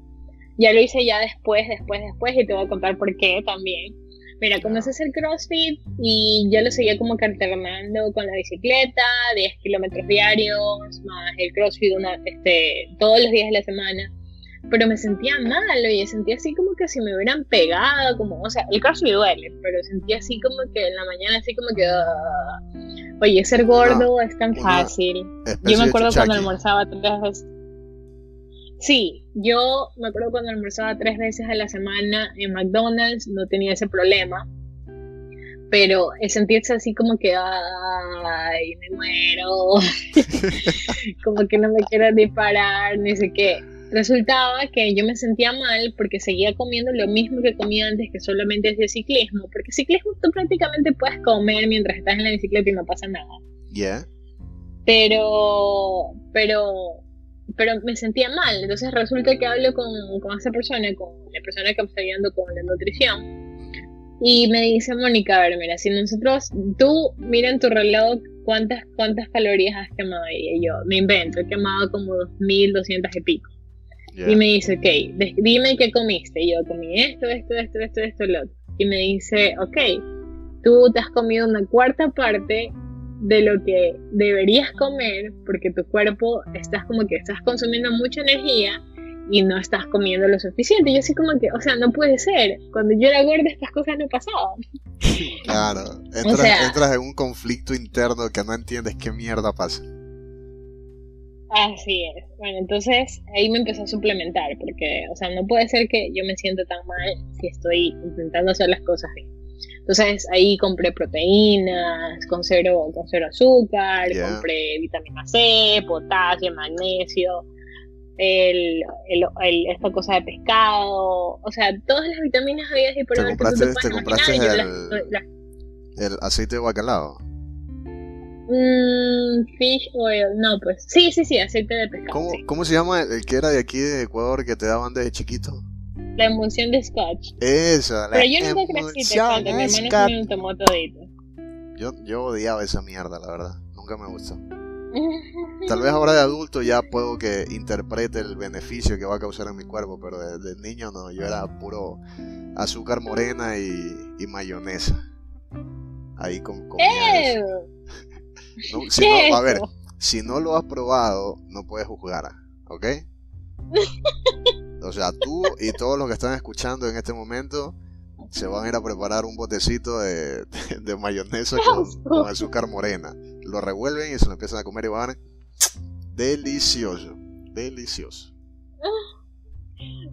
Speaker 2: ya lo hice ya después, después, después y te voy a contar por qué también. Mira, conoces el CrossFit y yo lo seguía como que alternando con la bicicleta, 10 kilómetros diarios, más el CrossFit una, este, todos los días de la semana. Pero me sentía mal, oye, sentía así como que si me hubieran pegado, como, o sea, el CrossFit duele, pero sentía así como que en la mañana así como que... Ah, oye, ser gordo es tan fácil. Yo me acuerdo cuando almorzaba tres veces Sí, yo me acuerdo cuando almorzaba tres veces a la semana en McDonald's, no tenía ese problema. Pero sentirse así como que, ay, me muero, (laughs) como que no me quiero ni parar, ni sé qué. Resultaba que yo me sentía mal porque seguía comiendo lo mismo que comía antes, que solamente hacía ciclismo. Porque ciclismo tú prácticamente puedes comer mientras estás en la bicicleta y no pasa nada.
Speaker 1: Ya.
Speaker 2: Pero, pero pero me sentía mal. Entonces resulta que hablo con, con esa persona, con la persona que me está ayudando con la nutrición. Y me dice, Mónica, a ver, mira, si nosotros, tú mira en tu reloj cuántas, cuántas calorías has quemado. Y yo me invento, he quemado como 2.200 y pico. Y me dice, ok, dime qué comiste. Y yo comí esto, esto, esto, esto, esto, lo otro. Y me dice, ok, tú te has comido una cuarta parte de lo que deberías comer porque tu cuerpo estás como que estás consumiendo mucha energía y no estás comiendo lo suficiente. Yo así como que, o sea, no puede ser. Cuando yo era gorda estas cosas no pasaban.
Speaker 1: Claro, entras, entras en un conflicto interno que no entiendes qué mierda pasa.
Speaker 2: Así es. Bueno, entonces ahí me empecé a suplementar porque, o sea, no puede ser que yo me sienta tan mal si estoy intentando hacer las cosas bien. Entonces ahí compré proteínas con cero, con cero azúcar, compré vitamina C, potasio, magnesio, el, el, esta cosa de pescado, o sea, todas las vitaminas había y por
Speaker 1: ¿Te compraste, te compraste el, el aceite de bacalao?
Speaker 2: Mmm, fish oil, no, pues sí, sí, sí, aceite de pescado.
Speaker 1: ¿Cómo, ¿Cómo se llama el que era de aquí de Ecuador que te daban desde chiquito?
Speaker 2: La emulsión de scotch.
Speaker 1: Esa,
Speaker 2: la Pero yo nunca crecí de mi hermano me tomó todito.
Speaker 1: Yo, yo odiaba esa mierda, la verdad. Nunca me gustó. (laughs) Tal vez ahora de adulto ya puedo que interprete el beneficio que va a causar en mi cuerpo, pero de, niño no, yo era puro azúcar morena y, y mayonesa. Ahí con, con (laughs) si no, a ver, si no lo has probado, no puedes juzgar, ¿ok? (laughs) O sea, tú y todos los que están escuchando en este momento se van a ir a preparar un botecito de, mayonesa con, azúcar morena. Lo revuelven y se lo empiezan a comer y van. Delicioso, delicioso.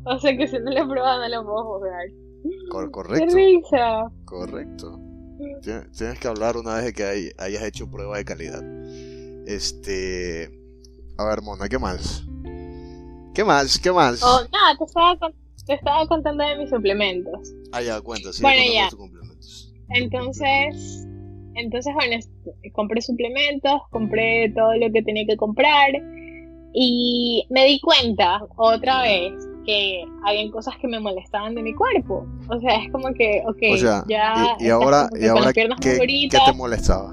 Speaker 2: O sea que si no lo he probado no lo puedo
Speaker 1: jugar. correcto.
Speaker 2: ¡Qué risa!
Speaker 1: Correcto. Tienes que hablar una vez que hayas hecho prueba de calidad. Este. A ver, Mona, ¿qué más? ¿Qué más? ¿Qué más?
Speaker 2: Oh, no, te estaba, te estaba contando de mis suplementos.
Speaker 1: Ah, ya, cuenta, sí.
Speaker 2: Bueno, ya. Entonces, entonces, bueno, compré suplementos, compré todo lo que tenía que comprar y me di cuenta otra vez que habían cosas que me molestaban de mi cuerpo. O sea, es como que, ok, ya.
Speaker 1: Y, ahora, y ahora ¿qué, ¿qué, te molestaba?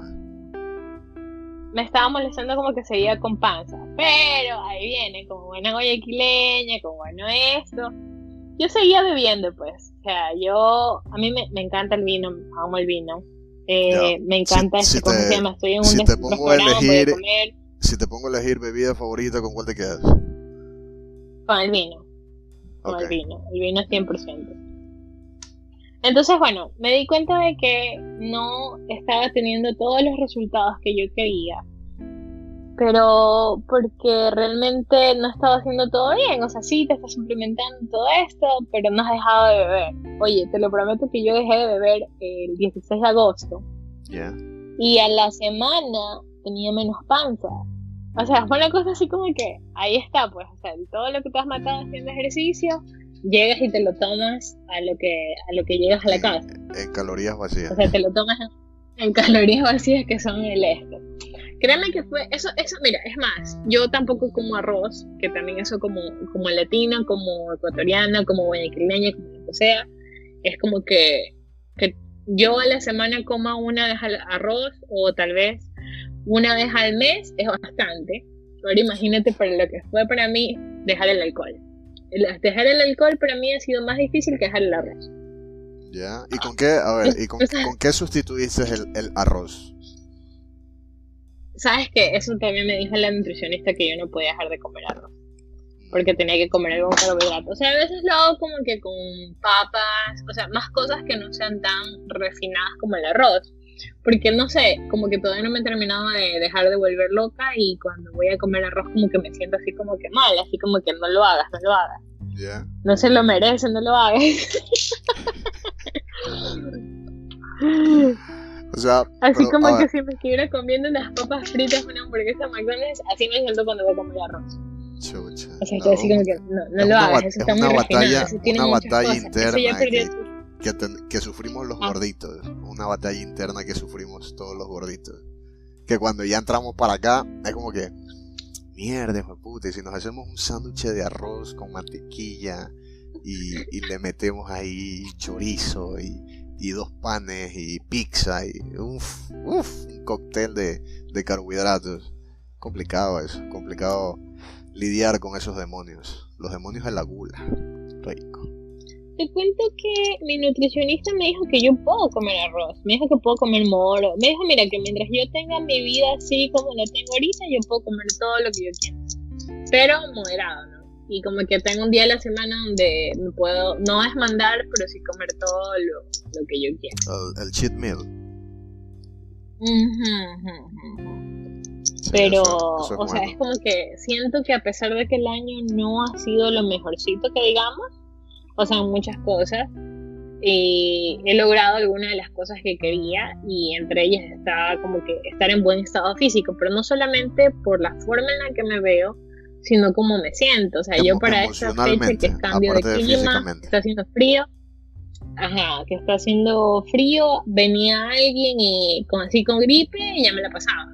Speaker 2: Me estaba molestando como que seguía con panza. Pero ahí viene, como buena guayaquileña, como bueno esto. Yo seguía bebiendo, pues. O sea, yo. A mí me, me encanta el vino, amo el vino. Eh, me encanta si, ¿cómo se llama? Estoy en un
Speaker 1: si te pongo a elegir, Si te pongo a elegir bebida favorita, ¿con cuál te quedas?
Speaker 2: Con el vino el vino, el vino 100%. Entonces, bueno, me di cuenta de que no estaba teniendo todos los resultados que yo quería, pero porque realmente no estaba haciendo todo bien, o sea, sí, te estás implementando todo esto, pero no has dejado de beber. Oye, te lo prometo que yo dejé de beber el 16 de agosto. Y a la semana tenía menos panza. O sea, fue una cosa así como que ahí está, pues, o sea, todo lo que te has matado haciendo ejercicio, llegas y te lo tomas a lo que a lo que llegas a la casa.
Speaker 1: En calorías vacías.
Speaker 2: O sea, te lo tomas en, calorías vacías que son el esto. Créeme que fue, eso, eso, mira, es más, yo tampoco como arroz, que también eso como, como latino, como ecuatoriana, como guayaquileña, como lo que sea, es como que, que yo a la semana coma una de arroz o tal vez una vez al mes es bastante. Ahora imagínate para lo que fue para mí dejar el alcohol. dejar el alcohol para mí ha sido más difícil que dejar el arroz.
Speaker 1: Ya, ¿y con qué, a ver, ¿y con, qué sustituiste el, el, arroz?
Speaker 2: Sabes que eso también me dijo la nutricionista que yo no podía dejar de comer arroz. Porque tenía que comer algo carbohidrato. O sea, a veces lo hago como que con papas, o sea, más cosas que no sean tan refinadas como el arroz. Porque no sé, como que todavía no me he terminado de dejar de volver loca y cuando voy a comer arroz como que me siento así como que mal, así como que no lo hagas, no lo hagas. No se lo merece, no lo hagas. (laughs)
Speaker 1: o sea,
Speaker 2: así como que si me estuviera comiendo unas papas fritas, una hamburguesa McDonald's, así me siento cuando voy a comer arroz.
Speaker 1: Chucha.
Speaker 2: O sea, estoy así como que no, no lo hagas, eso está muy
Speaker 1: batalla, una batalla interna que, sufrimos los gorditos, una batalla interna que sufrimos todos los gorditos. Que cuando ya entramos para acá, es como que, mierda, puta, y si nos hacemos un sándwich de arroz con mantequilla y, le metemos ahí chorizo y, dos panes y pizza y uff, uf, un cóctel de, de carbohidratos. Complicado eso, complicado lidiar con esos demonios. Los demonios de la gula. Rico
Speaker 2: te cuento que mi nutricionista me dijo que yo puedo comer arroz, me dijo que puedo comer moro, me dijo, mira, que mientras yo tenga mi vida así como la tengo ahorita, yo puedo comer todo lo que yo quiera, pero moderado, ¿no? Y como que tengo un día a la semana donde me puedo, no es mandar, pero sí comer todo lo, que yo quiera.
Speaker 1: El, cheat meal.
Speaker 2: pero, o sea, es como que siento que a pesar de que el año no ha sido lo mejorcito que digamos, o sea, muchas cosas. y he logrado algunas de las cosas que quería y entre ellas está como que estar en buen estado físico, pero no solamente por la forma en la que me veo, sino como me siento. O sea, yo para esta fecha que es cambio de clima, está haciendo frío, ajá, que está haciendo frío, venía alguien y con así con gripe y ya me la pasaba.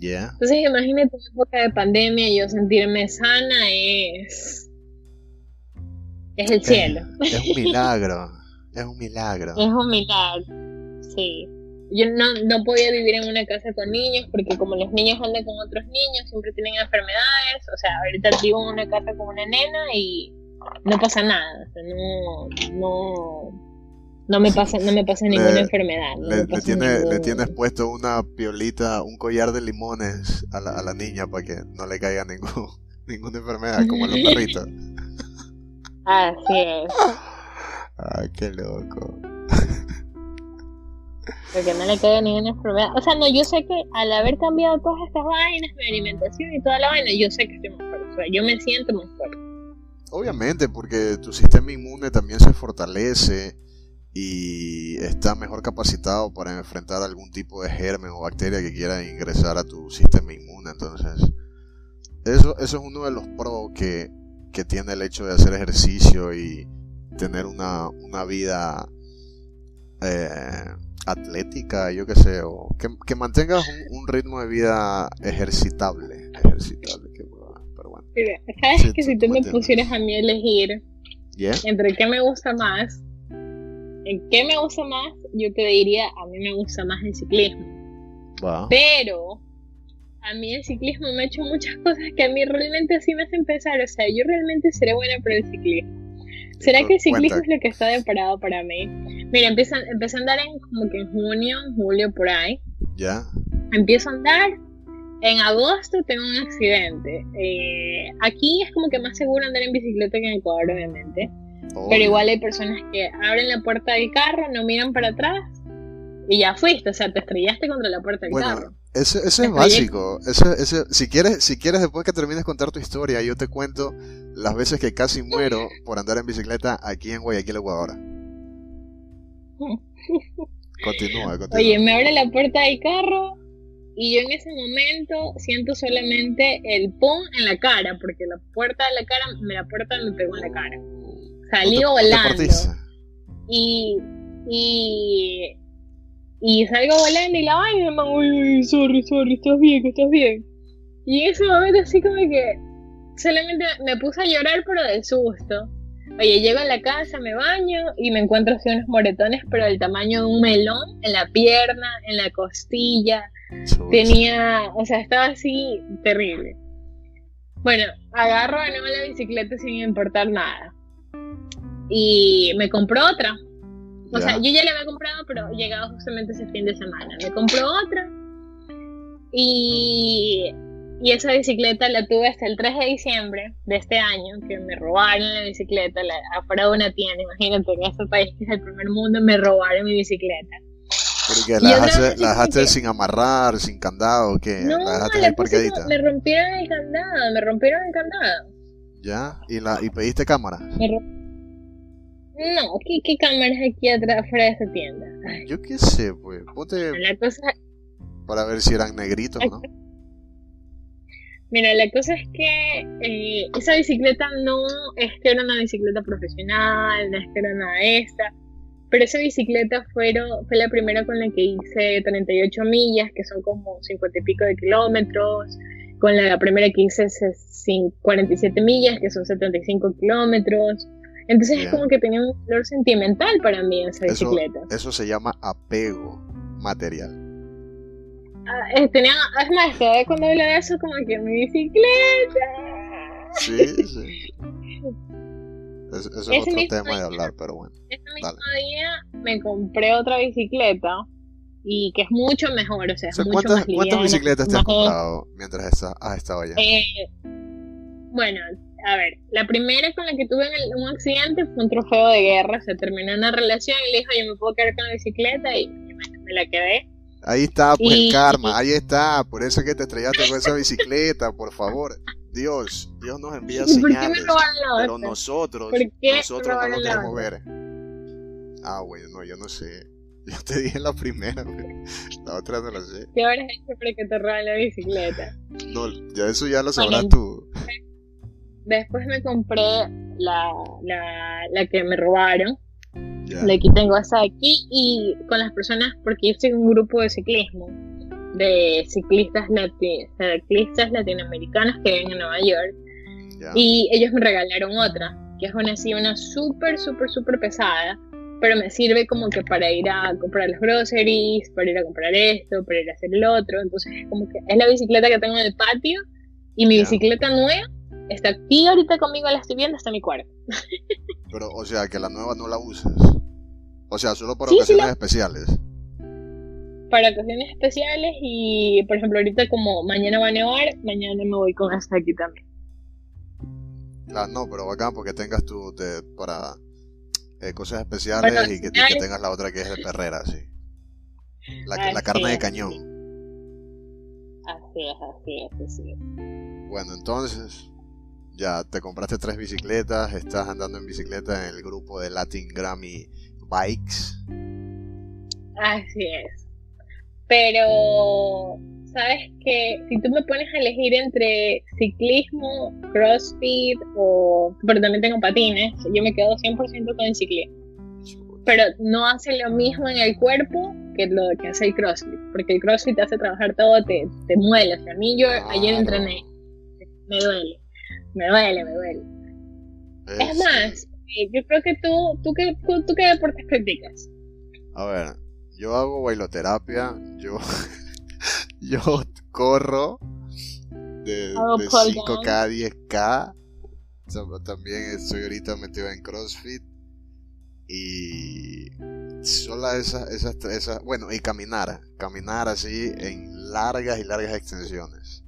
Speaker 1: Yeah.
Speaker 2: Entonces imagínate en época de pandemia yo sentirme sana es es el cielo.
Speaker 1: es un milagro. (laughs) Es un milagro.
Speaker 2: Es un milagro, sí. Yo no, no podía vivir en una casa con niños porque como los niños andan con otros niños, siempre tienen enfermedades. O sea, ahorita vivo en una casa con una nena y no pasa nada. O sea, no, no, no me pasa, no me pasa ninguna enfermedad.
Speaker 1: le, tienes puesto una piolita, un collar de limones a la, a la niña para que no le caiga ningún, (laughs) ninguna enfermedad como a los (laughs) perritos.
Speaker 2: Así es.
Speaker 1: Ay, qué loco.
Speaker 2: Porque no le queda ninguna enfermedad. O sea, no, yo sé que al haber cambiado todas estas vainas, mi alimentación y toda la vaina, yo sé que estoy más fuerte. O sea, yo me siento más fuerte.
Speaker 1: Obviamente, porque tu sistema inmune también se fortalece y está mejor capacitado para enfrentar algún tipo de germen o bacteria que quiera ingresar a tu sistema inmune. Entonces, eso, eso es uno de los pros que, que tiene el hecho de hacer ejercicio y tener una, una vida eh, atlética, yo qué sé, o que, que mantengas un, ritmo de vida ejercitable. ejercitable pero bueno.
Speaker 2: Sabes que si tú me pusieras a mí elegir entre qué me gusta más, en qué me gusta más, yo te diría, a mí me gusta más el ciclismo. Pero a mí el ciclismo me ha hecho muchas cosas que a mí realmente sí me hacen pensar, o sea, yo realmente seré buena para el ciclismo. ¿Será que el ciclismo es lo que está deparado para mí? Mira, empiezo, empecé a andar en como que en junio, julio, por ahí.
Speaker 1: Ya.
Speaker 2: Empiezo a andar. En agosto tengo un accidente. Eh, aquí es como que más seguro andar en bicicleta que en Ecuador, obviamente. Pero igual hay personas que abren la puerta del carro, no miran para atrás y ya fuiste, o sea, te estrellaste contra la puerta del carro.
Speaker 1: Ese, ese es básico. Ese, ese, si, quieres, si quieres, después que termines de contar tu historia, yo te cuento las veces que casi muero por andar en bicicleta aquí en Guayaquil, Ecuador. (laughs) Continúa, continúa.
Speaker 2: Oye, me abre la puerta del carro y yo en ese momento siento solamente el pum en la cara, porque la puerta de la cara, la puerta me pegó en la cara. Salí volando. y, y y salgo volando y la vaina, man, uy, uy, sorry, sorry, estás bien, estás bien. Y en ese momento así como que solamente me puse a llorar pero del susto. Oye, llego a la casa, me baño y me encuentro así unos moretones, pero del tamaño de un melón, en la pierna, en la costilla. Tenía, o sea, estaba así terrible. Bueno, agarro de nuevo la bicicleta sin importar nada. Y me compró otra. O sea, yo ya la había comprado, pero llegaba justamente ese fin de semana. Me compró otra y, y esa bicicleta la tuve hasta el 3 de diciembre de este año, que me robaron la bicicleta la, afuera de una tienda. Imagínate, en ese país que es el primer mundo me robaron mi bicicleta.
Speaker 1: Porque la dejaste, la dejaste sin amarrar, sin candado, ¿qué?
Speaker 2: No, la dejaste la me rompieron el candado, me rompieron el candado.
Speaker 1: ¿Ya? ¿Y, la, y pediste cámara?
Speaker 2: Me no, ¿qué, qué cámaras aquí atrás fuera de esa tienda?
Speaker 1: Yo qué sé, pues.
Speaker 2: La cosa...
Speaker 1: Para ver si eran negritos, ¿no?
Speaker 2: Mira, la cosa es que eh, esa bicicleta no es que era una bicicleta profesional, no es que era nada esta, pero esa bicicleta fueron, fue la primera con la que hice 38 millas, que son como 50 y pico de kilómetros, con la primera que hice 47 millas, que son 75 kilómetros, entonces es como que tenía un valor sentimental para mí esa bicicleta.
Speaker 1: Eso se llama apego material.
Speaker 2: Ah, eh, tenía, es más, todavía cuando hablo de eso, como que mi bicicleta.
Speaker 1: Sí, sí. eso es otro tema de hablar, pero bueno.
Speaker 2: Ese mismo día me compré otra bicicleta y que es mucho mejor, o sea, es mucho
Speaker 1: ¿cuántas,
Speaker 2: más
Speaker 1: ¿Cuántas bicicletas te has comprado mientras has estado allá?
Speaker 2: Eh, bueno, a ver, la primera con la que tuve un accidente fue un trofeo de guerra, se terminó una relación y le dijo, yo me puedo quedar con la bicicleta y me la quedé.
Speaker 1: Ahí está, pues el karma, ahí está, por eso que te estrellaste con esa bicicleta, por favor. Dios, Dios nos envía señales, pero nosotros, nosotros no queremos ver. Ah, bueno, no, yo no sé. (laughs) Yo te dije la primera, pero la otra no la sé.
Speaker 2: ¿Qué habrás hecho para que te roben la bicicleta?
Speaker 1: No, ya eso ya lo sabrás tú.
Speaker 2: Después me compré la, la, la que me robaron. De aquí tengo esa de aquí y con las personas, porque yo estoy en un grupo de ciclismo de ciclistas, ciclistas latinoamericanos que viven en Nueva York. Y ellos me regalaron otra, que es una así, una súper, súper, súper pesada, pero me sirve como que para ir a comprar los groceries, para ir a comprar esto, para ir a hacer el otro. Entonces es como que es la bicicleta que tengo en el patio y mi bicicleta nueva está aquí ahorita conmigo, la estoy viendo, está en mi cuarto.
Speaker 1: pero, o sea, que la nueva no la usas. O sea, solo para ocasiones especiales
Speaker 2: para ocasiones especiales y por ejemplo ahorita como mañana va a nevar, mañana me voy con esta aquí también.
Speaker 1: Ah, no, pero bacán porque tengas tu para eh, cosas especiales y, que, tengas la otra que es de perrera, sí. La, carne de cañón.
Speaker 2: Así es, así es, así es.
Speaker 1: Bueno, entonces ya te compraste tres bicicletas, estás andando en bicicleta en el grupo de Latin Grammy Bikes.
Speaker 2: Así es. Pero, sabes que si tú me pones a elegir entre ciclismo, crossfit o. Pero también tengo patines, yo me quedo 100% con el ciclismo. Pero no hace lo mismo en el cuerpo que lo que hace el crossfit, porque el crossfit te hace trabajar todo, te, te muele. O sea, a mí yo ayer entrené, me duele, me duele, me duele. Es, más, eh, yo creo que tú, tú, qué, tú qué deportes practicas.
Speaker 1: A ver, yo hago bailoterapia, yo, (laughs) yo corro de, 5K 10K. También estoy ahorita metido en CrossFit. Y solo esas, esas, esas, bueno, y caminar, caminar así en largas y largas extensiones.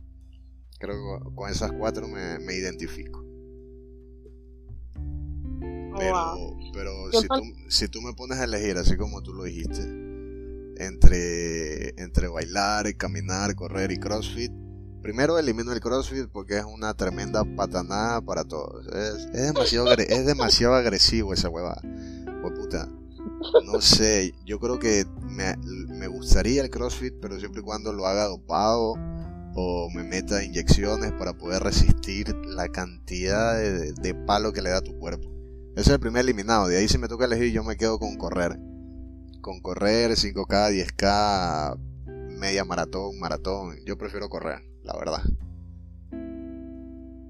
Speaker 1: Creo que con esas cuatro me, me identifico. Oh, pero, pero si, tú, si tú me pones a elegir, así como tú lo dijiste, entre, entre bailar, caminar, correr y CrossFit. Primero elimino el CrossFit porque es una tremenda patanada para todos. Es, demasiado, es demasiado agresivo esa hueva. Pues puta. No sé, yo creo que me, gustaría el CrossFit, pero siempre y cuando lo haga dopado o me meta inyecciones para poder resistir la cantidad de, de palo que le da tu cuerpo. Ese es el primer eliminado. De ahí si me toca elegir yo me quedo con correr con correr 5K, 10K, media maratón, maratón. Yo prefiero correr, la verdad.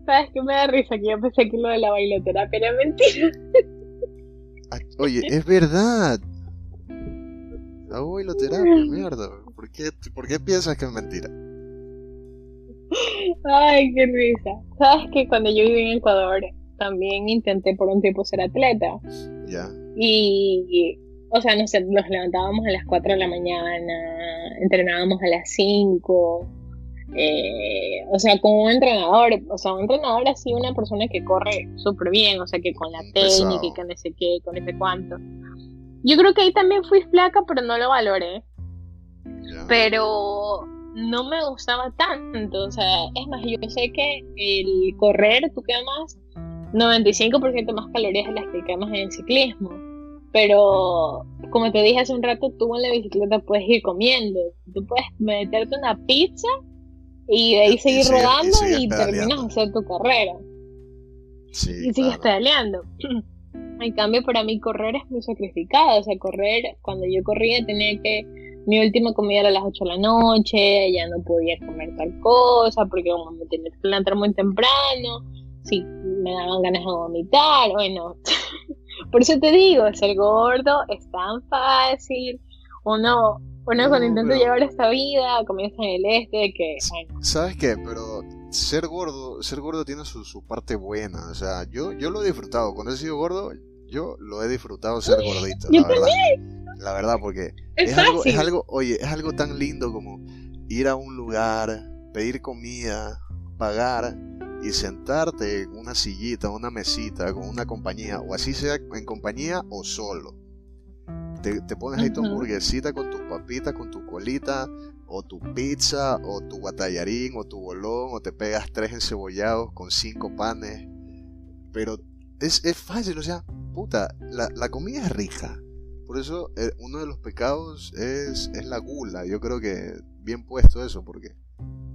Speaker 2: ¿Sabes qué me da risa? Que yo pensé que lo de la bailoterapia era mentira.
Speaker 1: Oye, es verdad. La bailoterapia, mierda. ¿Por qué, ¿Por qué piensas que es mentira?
Speaker 2: Ay, qué risa. ¿Sabes que cuando yo viví en Ecuador también intenté por un tiempo ser atleta?
Speaker 1: Ya.
Speaker 2: Y o sea, nos, nos levantábamos a las 4 de la mañana, entrenábamos a las 5. Eh, o sea, como un entrenador, o sea, un entrenador así, una persona que corre súper bien, o sea, que con la técnica y que no sé qué, con ese cuánto. Yo creo que ahí también fui flaca, pero no lo valoré. Pero no me gustaba tanto, o sea, es más, yo sé que el correr tú quemas 95% más calorías de las que quemas en el ciclismo. Pero, como te dije hace un rato, tú en la bicicleta puedes ir comiendo. Tú puedes meterte una pizza y de ahí seguir rodando y, terminas de hacer tu carrera. y sigues pedaleando. (clears throat) en cambio, para mí correr es muy sacrificado. O sea, correr, cuando yo corría tenía que... Mi última comida era a las 8 de la noche, ya no podía comer tal cosa porque como me tenía que levantar muy temprano, si me daban ganas de vomitar, bueno... (laughs) Por eso te digo, ser gordo es tan fácil. Uno, uno cuando intenta llevar esta vida comienza en el este que...
Speaker 1: ¿Sabes qué? Pero ser gordo, ser gordo tiene su, su, parte buena. O sea, yo, yo lo he disfrutado. Cuando he sido gordo, yo lo he disfrutado ser gordito, la verdad. La verdad, porque es, algo, es algo, oye, es algo tan lindo como ir a un lugar, pedir comida, pagar y sentarte en una sillita, una mesita, con una compañía, o así sea en compañía o solo. Te, pones ahí tu hamburguesita con tu papita, con tu colita, o tu pizza, o tu guatallarín, o tu bolón, o te pegas tres encebollados con cinco panes. Pero es, es fácil, o sea, puta, la, la comida es rica. Por eso eh, uno de los pecados es, es la gula. Yo creo que bien puesto eso, porque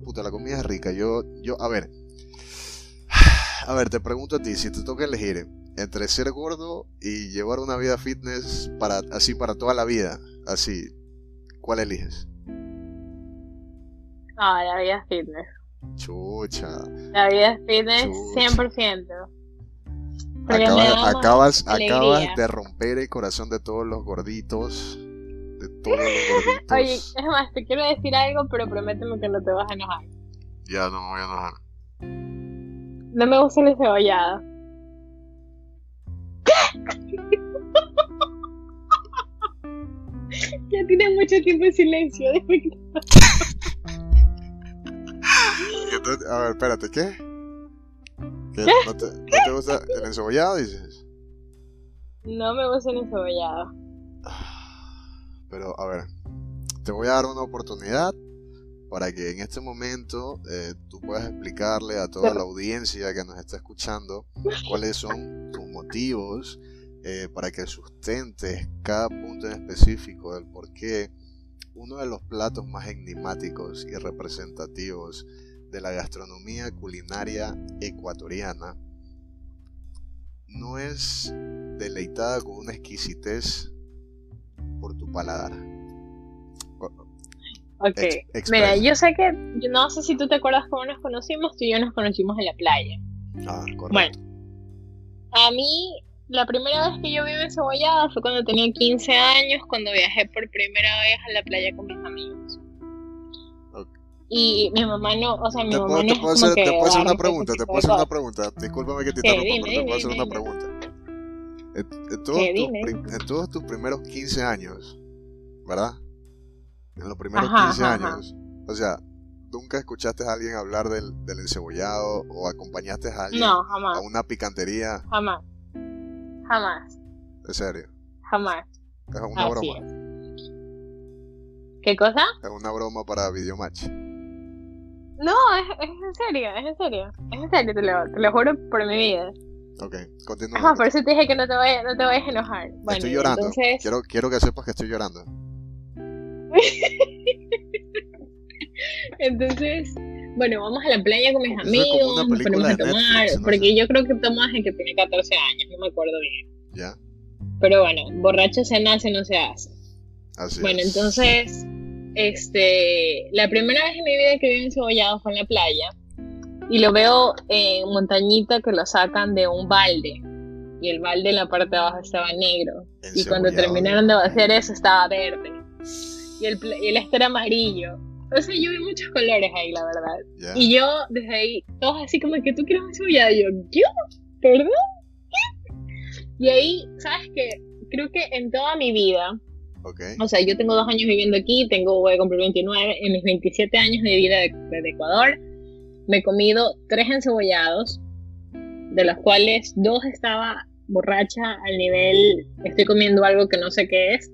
Speaker 1: puta, la comida es rica. Yo, yo, a ver, (sighs) a ver, te pregunto a ti, si te toca elegir entre ser gordo y llevar una vida fitness para así para toda la vida, así, ¿cuál eliges?
Speaker 2: Ah, la vida fitness.
Speaker 1: Chucha.
Speaker 2: La vida fitness 100%.
Speaker 1: Acabas, acabas, acabas, de romper el corazón de todos los gorditos. De todos los gorditos.
Speaker 2: Oye, es más, te quiero decir algo, pero prométeme que no te vas a enojar.
Speaker 1: Ya no me voy a enojar.
Speaker 2: No me gusta el cebollado. (laughs) ya tienes mucho tiempo en silencio. (laughs)
Speaker 1: a ver, espérate, ¿qué? ¿Qué? ¿No, te, ¿No te gusta el encebollado, dices?
Speaker 2: No me gusta el encebollado.
Speaker 1: Pero, a ver, te voy a dar una oportunidad para que en este momento eh, tú puedas explicarle a toda la audiencia que nos está escuchando cuáles son tus motivos eh, para que sustentes cada punto en específico del por qué uno de los platos más enigmáticos y representativos de la gastronomía culinaria ecuatoriana no es deleitada con una exquisitez por tu paladar.
Speaker 2: Ok, mira, yo sé que, yo no sé si tú te acuerdas cómo nos conocimos, tú y yo nos conocimos en la playa.
Speaker 1: Ah, correcto.
Speaker 2: Bueno, a mí la primera vez que yo vi cebollada fue cuando tenía 15 años, cuando viajé por primera vez a la playa con mis amigos. Y mi mamá no, o sea, mi mamá no
Speaker 1: te puedo hacer, te puedo hacer una pregunta, te puedo hacer una pregunta. Discúlpame que te interrumpa, pero te puedo hacer una pregunta. En, todos tus, en todos tus primeros 15 años, ¿verdad? en los primeros 15 años. O sea, ¿nunca escuchaste a alguien hablar del, del encebollado o acompañaste a alguien a una picantería?
Speaker 2: Jamás. Jamás.
Speaker 1: ¿En serio?
Speaker 2: Jamás.
Speaker 1: Es una broma.
Speaker 2: ¿Qué cosa?
Speaker 1: Es una broma para Videomatch.
Speaker 2: No, es, es en serio, es en serio. Es en serio, te lo, te lo juro por mi vida.
Speaker 1: Ok, continúa.
Speaker 2: por eso te dije que no te vayas, no te vayas a enojar. Bueno,
Speaker 1: estoy llorando. Quiero, quiero que sepas que estoy llorando. (laughs)
Speaker 2: Entonces, bueno, vamos a la playa con mis amigos, nos ponemos a tomar, porque yo creo que Tomás es que tiene 14 años, no me acuerdo bien.
Speaker 1: Ya.
Speaker 2: Pero bueno, borracho se nace, no se hace.
Speaker 1: Así
Speaker 2: bueno, entonces, este, la primera vez en mi vida que vi un cebollado fue en la playa y lo veo en montañita que lo sacan de un balde y el balde en la parte de abajo estaba negro y cuando terminaron de vaciar eso estaba verde y el, el este era amarillo. O sea, yo vi muchos colores ahí, la verdad. Y yo, desde ahí, todos así como que tú quieres un cebollado. Y yo, ¿yo? ¿Perdón? ¿Qué? Y ahí, ¿sabes qué? Creo que en toda mi vida,
Speaker 1: okay.
Speaker 2: o sea, yo tengo dos años viviendo aquí, tengo, voy a cumplir 29, en mis 27 años de vida desde Ecuador, me he comido tres encebollados, de los cuales dos estaba borracha al nivel, estoy comiendo algo que no sé qué es,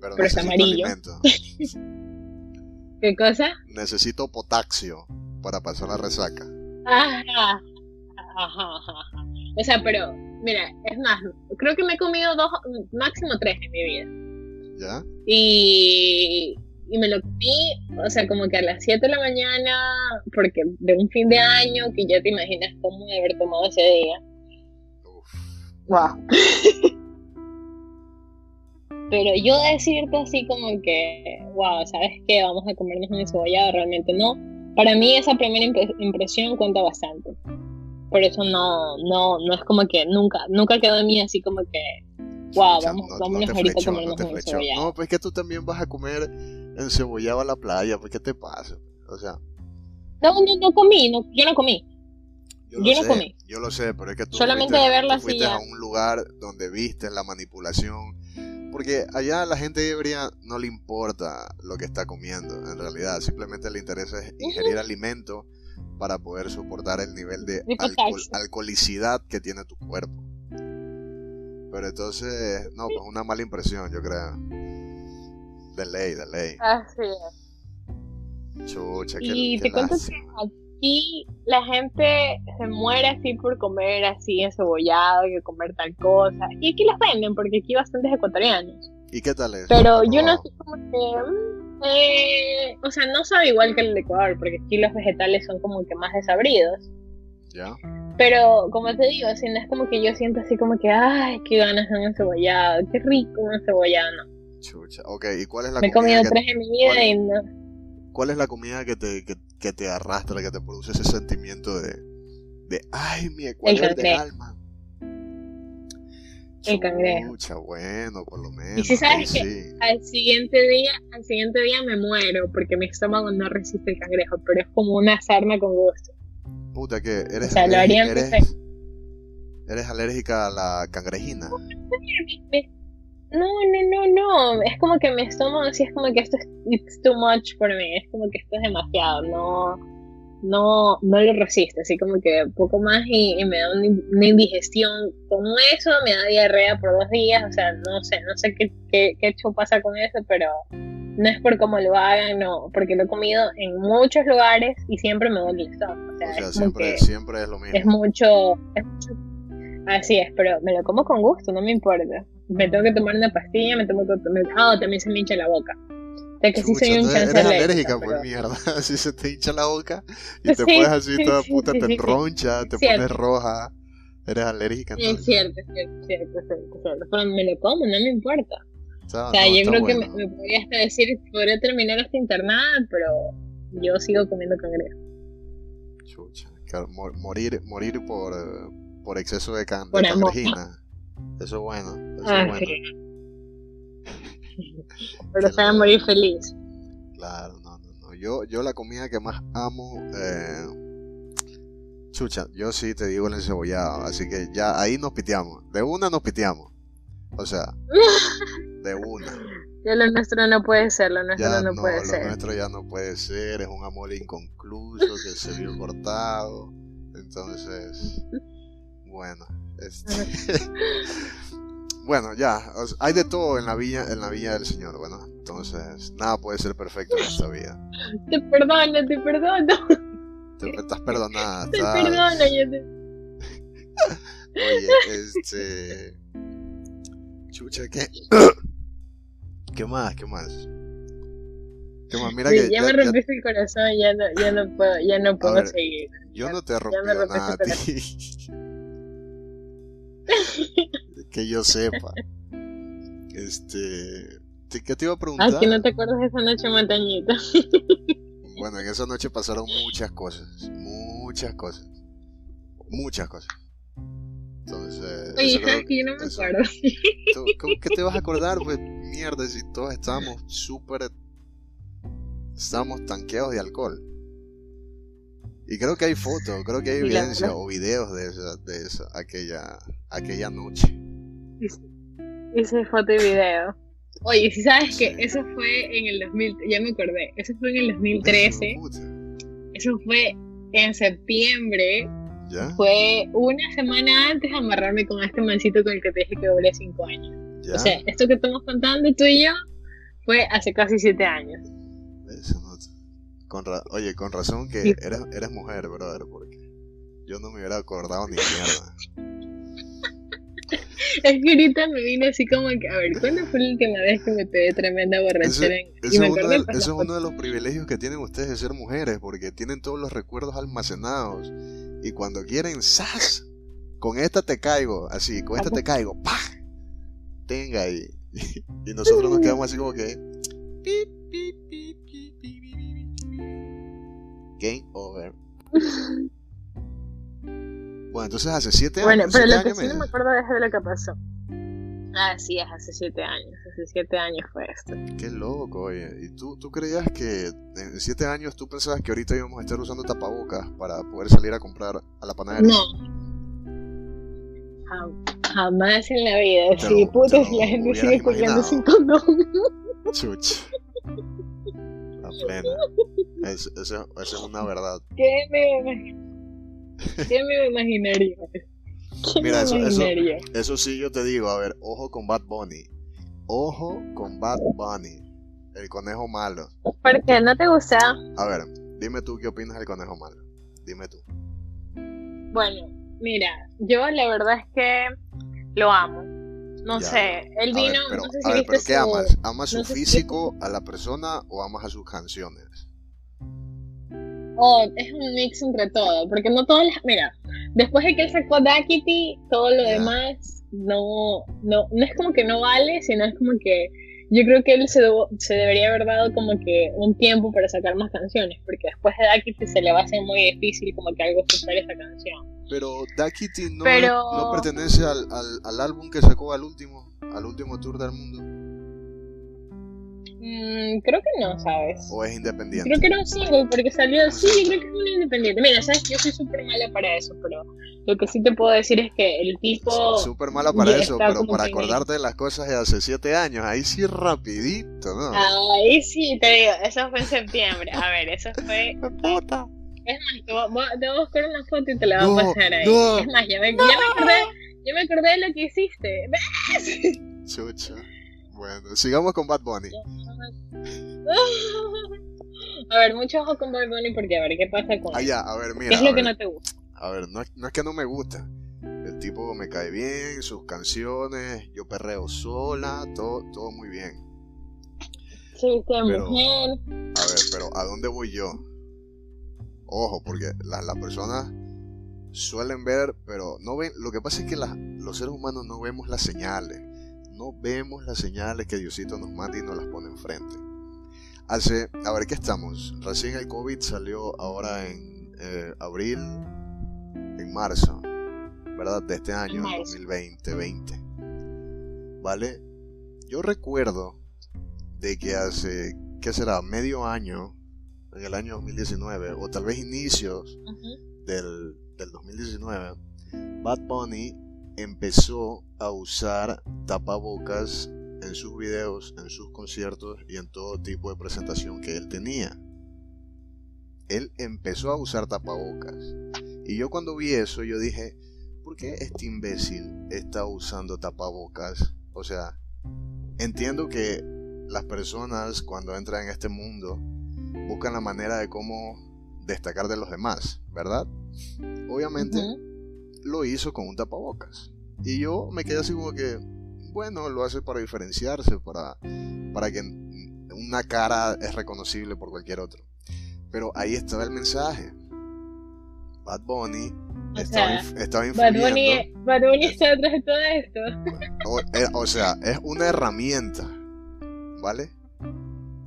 Speaker 2: pero, es amarillo. (laughs) ¿Qué cosa?
Speaker 1: Necesito potasio para pasar la resaca.
Speaker 2: Ajá. Ajá, ajá. O sea, pero, mira, es más, creo que me he comido dos, máximo tres en mi vida.
Speaker 1: ¿Ya?
Speaker 2: Y, y me lo comí, o sea, como que a las 7 de la mañana, porque de un fin de año, que ya te imaginas cómo de haber tomado ese día. Uf. Wow. (laughs) Pero yo decirte así como que, wow, ¿sabes qué? Vamos a comernos un cebollado, realmente no. Para mí esa primera impresión cuenta bastante. Por eso no, no, no es como que nunca, nunca quedó en mí así como que, wow, vamos, vámonos ahorita a comernos un cebollado.
Speaker 1: No, pues que tú también vas a comer encebollado a la playa, pues ¿qué te pasa? O sea...
Speaker 2: No, no, no comí, no, yo no comí.
Speaker 1: Yo, no sé, comí. Yo lo sé, pero es que tú
Speaker 2: Solamente de verla
Speaker 1: fuiste a un lugar donde viste la manipulación porque allá a la gente debería no le importa lo que está comiendo, en realidad. Simplemente le interesa ingerir alimento para poder soportar el nivel de alcoholicidad que tiene tu cuerpo. Pero entonces, no, pues una mala impresión, yo creo. De ley, de ley.
Speaker 2: Así es.
Speaker 1: Chucha, qué,
Speaker 2: y te cuento que aquí la gente se muere así por comer así encebollado, que comer tal cosa. Y aquí las venden, porque aquí hay bastantes ecuatorianos.
Speaker 1: ¿Y qué tal es?
Speaker 2: Pero yo no sé cómo que... Mm, eh, o sea, no sabe igual que el de Ecuador, porque aquí los vegetales son como que más desabridos.
Speaker 1: ¿Ya?
Speaker 2: Pero, como te digo, si no es como que yo siento así como que, ay, qué ganas de un cebollado, qué rico un cebollado, no.
Speaker 1: Chucha, ok, ¿y cuál es la
Speaker 2: Me he
Speaker 1: comida
Speaker 2: comido
Speaker 1: que,
Speaker 2: tres en mi vida
Speaker 1: cuál-
Speaker 2: y no.
Speaker 1: cuál es la comida que te, que, que te arrastra, que te produce ese sentimiento de, de ay, mi Ecuador del alma?
Speaker 2: El cangrejo.
Speaker 1: Chucha, bueno, por lo menos.
Speaker 2: Y si sabes
Speaker 1: ahí
Speaker 2: que-
Speaker 1: sí.
Speaker 2: Al siguiente día, al siguiente día me muero porque mi estómago no resiste el cangrejo, pero es como una sarna con gusto.
Speaker 1: Puta, que eres,
Speaker 2: O sea, lo harían
Speaker 1: eres, eres alérgica a la cangrejina.
Speaker 2: No, no, no, no. Es como que mi estómago sí es como que esto es it's too much for me. Es como que esto es demasiado. No, no, no lo resiste. Así como que poco más y, y me da una, indigestión. Como eso, me da diarrea por dos días. O sea, no sé, no sé qué, qué, qué hecho pasa con eso, pero no es por cómo lo hagan, no. Porque lo he comido en muchos lugares y siempre me duele el estómago. O sea,
Speaker 1: O sea,
Speaker 2: es
Speaker 1: siempre, siempre es lo mismo.
Speaker 2: es mucho, es mucho. Así es, pero me lo como con gusto, no me importa. Me tengo que tomar una pastilla, me tengo que me, ah, también se me hincha la boca. Sea que sí soy un
Speaker 1: entonces eres
Speaker 2: alérgica, pero-
Speaker 1: pues mierda. (laughs) Así se te hincha la boca y te
Speaker 2: Sí,
Speaker 1: pones así
Speaker 2: sí,
Speaker 1: toda
Speaker 2: sí,
Speaker 1: puta,
Speaker 2: sí,
Speaker 1: te
Speaker 2: sí, sí.
Speaker 1: enroncha, te
Speaker 2: Cierto.
Speaker 1: pones roja. Eres alérgica, ¿no?
Speaker 2: es cierto, es cierto, es cierto, es cierto, cierto. Pero me lo como, no me importa.
Speaker 1: Está-
Speaker 2: O sea,
Speaker 1: Ah, no,
Speaker 2: yo creo que me, me podría hasta decir, podría terminar hasta internada, pero yo sigo comiendo cangrejo.
Speaker 1: Chucha, claro, mor- morir, morir por, por exceso de, can de
Speaker 2: Por
Speaker 1: cangrejina. Eso es bueno. Eso
Speaker 2: Ah,
Speaker 1: es bueno. (laughs)
Speaker 2: Pero se va a morir feliz.
Speaker 1: Claro, no, no, no. Yo, yo la comida que más amo, eh, chucha, yo sí te digo el encebollado, así que ya ahí nos piteamos. De una nos piteamos. O sea, de una.
Speaker 2: Ya lo nuestro no puede ser, lo nuestro
Speaker 1: Ya
Speaker 2: no,
Speaker 1: no,
Speaker 2: puede
Speaker 1: lo
Speaker 2: ser.
Speaker 1: nuestro ya no puede ser, es un amor inconcluso que se vio (laughs) cortado. Entonces, bueno, este, (laughs) bueno, ya, hay de todo en la villa, en la villa del Señor, bueno, entonces nada puede ser perfecto en esta vida.
Speaker 2: Te perdono, te perdono,
Speaker 1: Te, estás perdonada,
Speaker 2: te
Speaker 1: estás-
Speaker 2: perdono. Yo te...
Speaker 1: Oye, este, chucha, ¿qué? (coughs) ¿Qué más? ¿Qué más? ¿Qué más? Mira
Speaker 2: Sí,
Speaker 1: que
Speaker 2: ya,
Speaker 1: ya-
Speaker 2: me
Speaker 1: ya-
Speaker 2: rompiste el corazón, ya no, ya no puedo, ya no puedo
Speaker 1: ver,
Speaker 2: seguir.
Speaker 1: Yo no te
Speaker 2: rompiste
Speaker 1: nada a ti. (laughs) que yo sepa. Este. te- ¿Qué te iba a preguntar?
Speaker 2: Ah, que no te acuerdas de esa noche montañita. (laughs)
Speaker 1: Bueno, en esa noche pasaron muchas cosas. Muchas cosas. Muchas cosas. Entonces.
Speaker 2: Oye,
Speaker 1: eso creo-
Speaker 2: sabes que yo no me
Speaker 1: eso-
Speaker 2: acuerdo.
Speaker 1: ¿Tú- ¿Cómo que te vas a acordar? Pues mierda, si todos estábamos súper. Estábamos tanqueados de alcohol. Y creo que hay fotos, creo que hay evidencia o videos de esa, de esa, aquella, aquella noche.
Speaker 2: Hice foto y video. Oye, si sabes que eso fue en el 2000, ya me acordé, eso fue en el 2013,
Speaker 1: Puta,
Speaker 2: eso fue en septiembre,
Speaker 1: ¿Ya?
Speaker 2: fue una semana antes de amarrarme con este mancito con el que te dije que duré 5 años.
Speaker 1: ¿Ya?
Speaker 2: O sea, esto que estamos contando tú y yo fue hace casi 7 años.
Speaker 1: Esa nota. Con ra- Oye, con razón que eres, eres mujer, brother, porque yo no me hubiera acordado ni mierda.
Speaker 2: Es que ahorita me vino así como que, a ver, ¿cuándo fue la última vez que me pegué tremenda borrachera? en-
Speaker 1: Ese
Speaker 2: y me
Speaker 1: es, uno de,
Speaker 2: pues,
Speaker 1: ese es uno de los privilegios que tienen ustedes de ser mujeres, porque tienen todos los recuerdos almacenados. Y cuando quieren, ¡zas! Con esta te caigo, así, con esta te caigo, ¡pah! Tenga ahí. Y nosotros nos quedamos así como que. Game over. Bueno, entonces hace siete años.
Speaker 2: Bueno, pero
Speaker 1: siete
Speaker 2: lo que sí no me acuerdo es de lo que pasó. Ah, sí, es hace 7 años, hace 7 años fue esto.
Speaker 1: Qué loco, oye. ¿Y tú, tú creías que en siete años tú pensabas que ahorita íbamos a estar usando tapabocas para poder salir a comprar a la panadería?
Speaker 2: No. Jam- Jamás en la vida.
Speaker 1: Te
Speaker 2: Sí, puta, si la gente sigue cogiendo sin condón.
Speaker 1: Chuch. La plena. Es- Eso eso es una verdad.
Speaker 2: ¿Qué me ¿Qué me imaginaría? ¿Qué
Speaker 1: Mira,
Speaker 2: me
Speaker 1: eso- eso-
Speaker 2: imaginaría?
Speaker 1: Eso sí, yo te digo, a ver, ojo con Bad Bunny. Ojo con Bad Bunny. El conejo malo.
Speaker 2: ¿Por qué no te gusta?
Speaker 1: A ver, dime tú qué opinas del conejo malo. Dime tú.
Speaker 2: Bueno, mira, yo la verdad es que lo amo. No sé, él
Speaker 1: A ver,
Speaker 2: vino,
Speaker 1: pero,
Speaker 2: no sé
Speaker 1: a
Speaker 2: si
Speaker 1: ver,
Speaker 2: viste
Speaker 1: ¿qué
Speaker 2: su-
Speaker 1: amas? ¿Amas su
Speaker 2: si-
Speaker 1: físico a la persona o amas a sus canciones?
Speaker 2: Oh, es un mix entre todo, porque no todas las... Mira, después de que él sacó Daquiti, todo lo demás no, no, no es como que no vale, sino es como que yo creo que él se, debo- se debería haber dado como que un tiempo para sacar más canciones, porque después de Daquiti se le va a hacer muy difícil como que algo supere esa canción.
Speaker 1: Pero Daquiti no,
Speaker 2: Pero-
Speaker 1: no pertenece al, al, al álbum que sacó al último, al último tour del mundo.
Speaker 2: Mm, creo que no, ¿sabes?
Speaker 1: ¿O es independiente?
Speaker 2: Creo que era un single porque salió, sí, yo creo que es un independiente. Mira, sabes, yo soy súper mala para eso, pero lo que sí te puedo decir es que el tipo...
Speaker 1: Súper mala para eso, pero para
Speaker 2: que-
Speaker 1: acordarte de las cosas de hace siete años, ahí sí rapidito, ¿no?
Speaker 2: Ahí sí, te digo, eso fue en septiembre. A ver, eso fue... (laughs)
Speaker 1: Puta.
Speaker 2: Es más, te voy, voy- te voy a buscar una foto y te la voy
Speaker 1: No,
Speaker 2: a pasar ahí.
Speaker 1: no.
Speaker 2: Es más, ya me, ya me acordé, ya me acordé de lo que hiciste. ¿Ves?
Speaker 1: Chucha. Bueno, sigamos con Bad Bunny. (laughs)
Speaker 2: A ver, mucho ojo con Bad Bunny porque a ver qué pasa con
Speaker 1: Ah,
Speaker 2: él.
Speaker 1: ya, a ver, mira.
Speaker 2: ¿Qué es lo que
Speaker 1: ver.
Speaker 2: no te gusta?
Speaker 1: A ver, no es, no es que no me gusta. El tipo me cae bien, sus canciones, yo perreo sola, todo, todo muy bien.
Speaker 2: De
Speaker 1: Pero-
Speaker 2: mujer.
Speaker 1: A ver, pero ¿a dónde voy yo? Ojo, porque la- las personas suelen ver, pero no ven. Lo que pasa es que las- los seres humanos no vemos las señales. No vemos las señales que Diosito nos manda y nos las pone enfrente. Hace, a ver, ¿qué estamos? Recién el COVID salió ahora en eh, abril, en marzo, ¿verdad? De este año,
Speaker 2: marzo.
Speaker 1: 2020, 20. ¿Vale? Yo recuerdo de que hace, ¿qué será? Medio año, en el año 2019, o tal vez inicios del, del 2019, Bad Bunny empezó a usar tapabocas en sus videos, en sus conciertos y en todo tipo de presentación que él tenía. Él empezó a usar tapabocas. Y yo cuando vi eso, yo dije, ¿por qué este imbécil está usando tapabocas? O sea, entiendo que las personas cuando entran en este mundo buscan la manera de cómo destacar de los demás, ¿verdad? Obviamente lo hizo con un tapabocas. Y yo me quedé así como que, bueno, lo hace para diferenciarse, para, para que una cara es reconocible por cualquier otro. Pero ahí estaba el mensaje. Bad Bunny estaba,
Speaker 2: sea, Bad
Speaker 1: influyendo.
Speaker 2: Bunny, Bad Bunny está detrás de todo esto.
Speaker 1: O, eh, o sea, es una herramienta, ¿vale?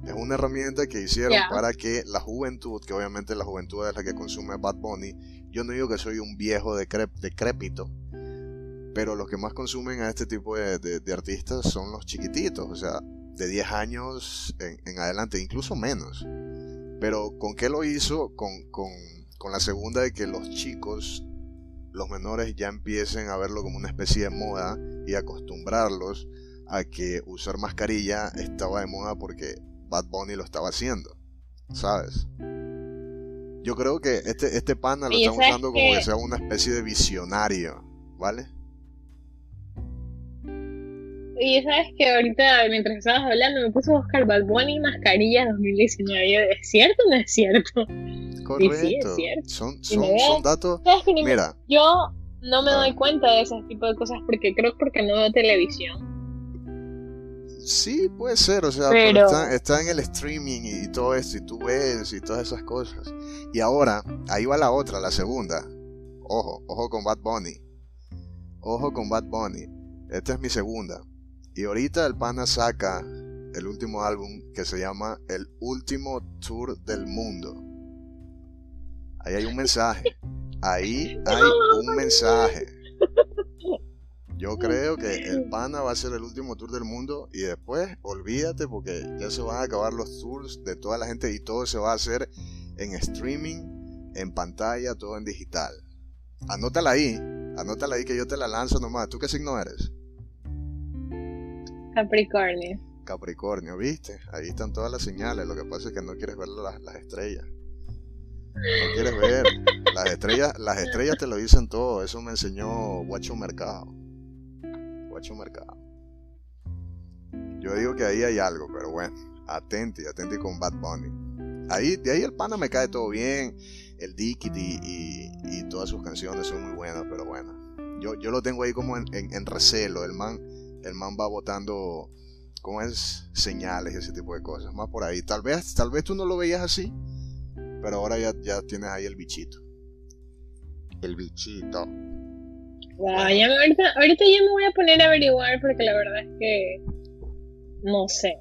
Speaker 1: Es una herramienta que hicieron para que la juventud, que obviamente la juventud es la que consume Bad Bunny, yo no digo que soy un viejo decrép- decrépito, pero los que más consumen a este tipo de, de- de artistas son los chiquititos, o sea, de 10 años en, en adelante, incluso menos. Pero ¿con qué lo hizo? Con, con, con la segunda de que los chicos, los menores, ya empiecen a verlo como una especie de moda y acostumbrarlos a que usar mascarilla estaba de moda porque Bad Bunny lo estaba haciendo, ¿sabes? Yo creo que este, este pana lo
Speaker 2: ¿sabes
Speaker 1: usando como que sea una especie de visionario, ¿vale?
Speaker 2: Y sabes que ahorita, mientras estabas hablando, me puse a buscar Bad Bunny mascarilla 2019. Yo, ¿Es cierto o no es cierto?
Speaker 1: Correcto.
Speaker 2: cierto.
Speaker 1: Son,
Speaker 2: Y
Speaker 1: son,
Speaker 2: veo-
Speaker 1: son datos.
Speaker 2: ¿Sabes que ni me-
Speaker 1: Mira,
Speaker 2: Yo no me
Speaker 1: Ah.
Speaker 2: doy cuenta de ese tipo de cosas porque creo que porque no veo televisión.
Speaker 1: sí puede ser, o sea,
Speaker 2: Pero-
Speaker 1: pero está, está en el streaming y, y todo esto, y tú ves y todas esas cosas. Y ahora, ahí va la otra, la segunda. Ojo, ojo con Bad Bunny. Ojo con Bad Bunny. Esta es mi segunda. Y ahorita el pana saca el último álbum que se llama El último tour del mundo. Ahí hay un mensaje. Ahí (laughs) hay un mensaje. Yo (laughs) creo que el pana va a ser el último tour del mundo y después olvídate porque ya se van a acabar los tours de toda la gente y todo se va a hacer en streaming, en pantalla, todo en digital. Anótala ahí, anótala ahí que yo te la lanzo nomás. ¿Tú qué signo eres?
Speaker 2: Capricornio.
Speaker 1: Capricornio, ¿viste? Ahí están todas las señales. Lo que pasa es que no quieres ver las, las estrellas. No quieres ver. Las estrellas, las estrellas te lo dicen todo. Eso me enseñó Guacho Mercado. Guacho Mercado. Yo digo que ahí hay algo, pero bueno. Atenti, atenti con Bad Bunny. Ahí, de ahí el pana me cae todo bien. El Dickit y, y, y todas sus canciones son muy buenas, pero bueno. Yo, yo lo tengo ahí como en, en- en recelo. El man, el man va botando, ¿cómo es? Señales y ese tipo de cosas, más por ahí. Tal vez, tal vez tú no lo veías así, pero ahora ya, ya tienes ahí el bichito. El bichito.
Speaker 2: ahorita, ahorita ya me voy a poner a averiguar porque la verdad es que no sé.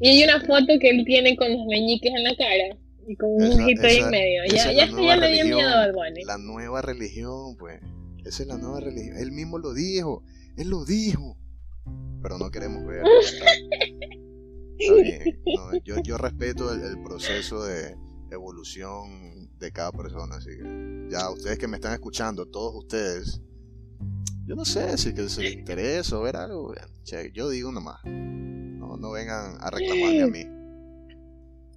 Speaker 2: Y hay una foto que él tiene con los meñiques en la cara y con un ojito ahí en medio. Ya, ya, ya le dio miedo al
Speaker 1: La nueva religión, pues. Esa es la nueva religión. Él mismo lo dijo. Él lo dijo. Pero no queremos ver. yo, yo respeto el, proceso de evolución de cada persona. Así que ya ustedes que me están escuchando, todos ustedes, yo no sé si que se les interesa o ver algo. yo digo nomás. No, no vengan a reclamarme a mí.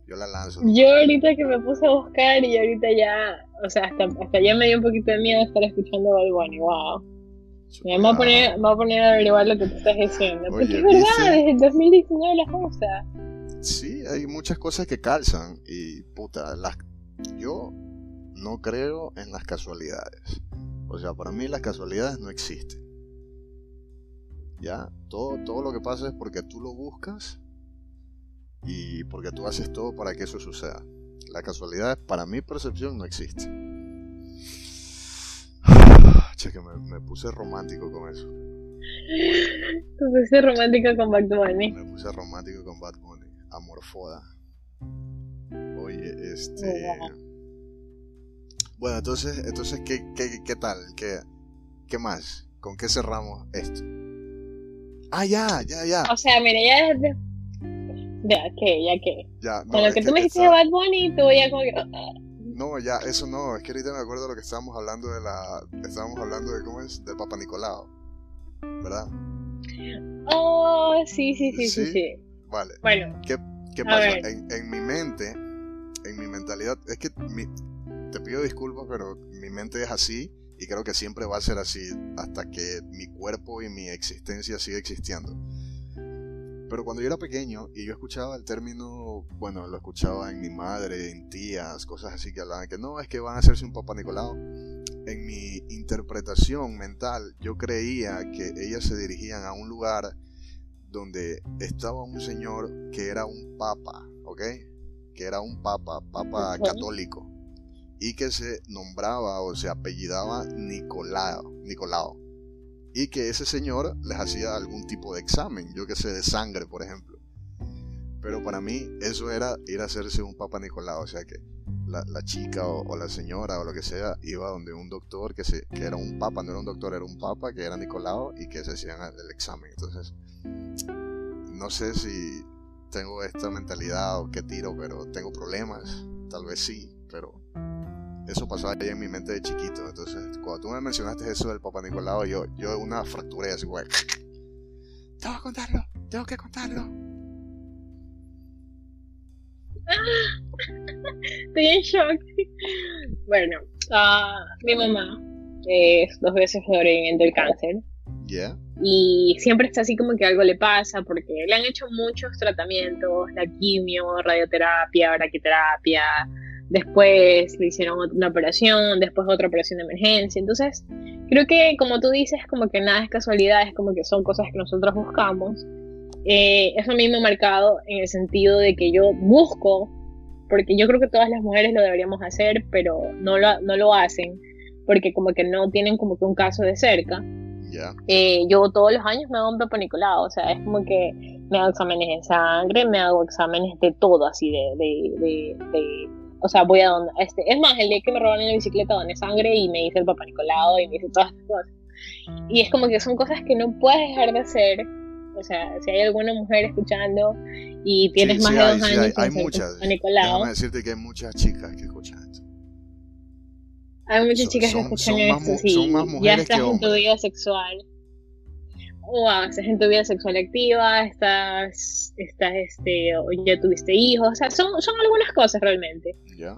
Speaker 1: Yo la lanzo.
Speaker 2: Yo ahorita que me puse a buscar y ahorita ya, o sea, hasta, hasta ya me dio un poquito de miedo estar escuchando Bad wow. Me voy a poner, me a poner a averiguar lo que tú estás diciendo. Porque es verdad, desde el 2019 las cosas.
Speaker 1: Sí, hay muchas cosas que calzan y puta, las, yo no creo en las casualidades. O sea, para mí las casualidades no existen. Ya, todo, todo lo que pasa es porque tú lo buscas y porque tú haces todo para que eso suceda. La casualidad, para mi percepción, no existe. Che, que me, puse romántico con eso.
Speaker 2: Te puse romántico con Bad Bunny.
Speaker 1: Me puse romántico con Bad Bunny. Amorfoda. Oye, este. Bueno, entonces, entonces ¿qué, qué, qué tal? ¿Qué, ¿Qué más? ¿Con qué cerramos esto? Ah, ya, ya, ya.
Speaker 2: O sea, mira, ya desde ya, ¿qué? ¿Ya qué? Ya, no, Con lo que, tú me dijiste de Bad Bunny, tú ya como que...
Speaker 1: No, ya, eso no, es que ahorita me acuerdo de lo que estábamos hablando de la... Estábamos hablando de, ¿cómo es? De Papa Nicolau, ¿verdad?
Speaker 2: Oh, sí, sí, sí, sí, sí.
Speaker 1: Vale. Bueno. ¿Qué, qué pasa? En, en, mi mente, en mi mentalidad, es que te pido disculpas, pero mi mente es así y creo que siempre va a ser así hasta que mi cuerpo y mi existencia siga existiendo. Pero cuando yo era pequeño y yo escuchaba el término, bueno, lo escuchaba en mi madre, en tías, cosas así que hablaban que no, es que van a hacerse un papá Nicolau. En mi interpretación mental, yo creía que ellas se dirigían a un lugar donde estaba un señor que era un papa, ¿ok? Que era un papa, papa católico, y que se nombraba o se apellidaba Nicolao, Nicolao y que ese señor les hacía algún tipo de examen, yo que sé, de sangre, por ejemplo. Pero para mí eso era ir a hacerse un Papa Nicolau, o sea que la, chica o, la señora o lo que sea iba donde un doctor que, se, que era un papa, no era un doctor, era un papa, que era Nicolau y que se hacían el, examen. Entonces, no sé si tengo esta mentalidad o qué tiro, pero tengo problemas, tal vez sí, pero eso pasó ahí en mi mente de chiquito. Entonces, cuando tú me mencionaste eso del Papá Nicolau, yo, yo una fractura así, güey. (laughs) Tengo que contarlo, tengo que contarlo. (laughs)
Speaker 2: Estoy en shock. Bueno, uh, mi mamá es dos veces sobreviviente del cáncer.
Speaker 1: Yeah.
Speaker 2: Y siempre está así como que algo le pasa porque le han hecho muchos tratamientos, la quimio, radioterapia, braquiterapia, después le hicieron una operación, después otra operación de emergencia. Entonces, creo que como tú dices, como que nada es casualidad, es como que son cosas que nosotros buscamos. Eh, eso a mí me ha marcado en el sentido de que yo busco, porque yo creo que todas las mujeres lo deberíamos hacer, pero no lo, no lo hacen, porque como que no tienen como que un caso de cerca. Eh, yo todos los años me hago un peponicolado, o sea, es como que me hago exámenes de sangre, me hago exámenes de todo, así, de, de, de o sea, voy a donde, este, es más, el día que me robaron la bicicleta doné sangre y me hice el papá Nicolau y me hice todas estas cosas. Y es como que son cosas que no puedes dejar de hacer. O sea, si hay alguna mujer escuchando y tienes más de dos años,
Speaker 1: hay, hay muchas. Decirte que hay muchas chicas que escuchan esto.
Speaker 2: Hay muchas chicas que escuchan esto, sí. Son más mujeres ya estás en tu vida sexual wow, estás en tu vida sexual activa, estás, estás, este, ya tuviste hijos, o sea, son, son algunas cosas realmente.
Speaker 1: Ya.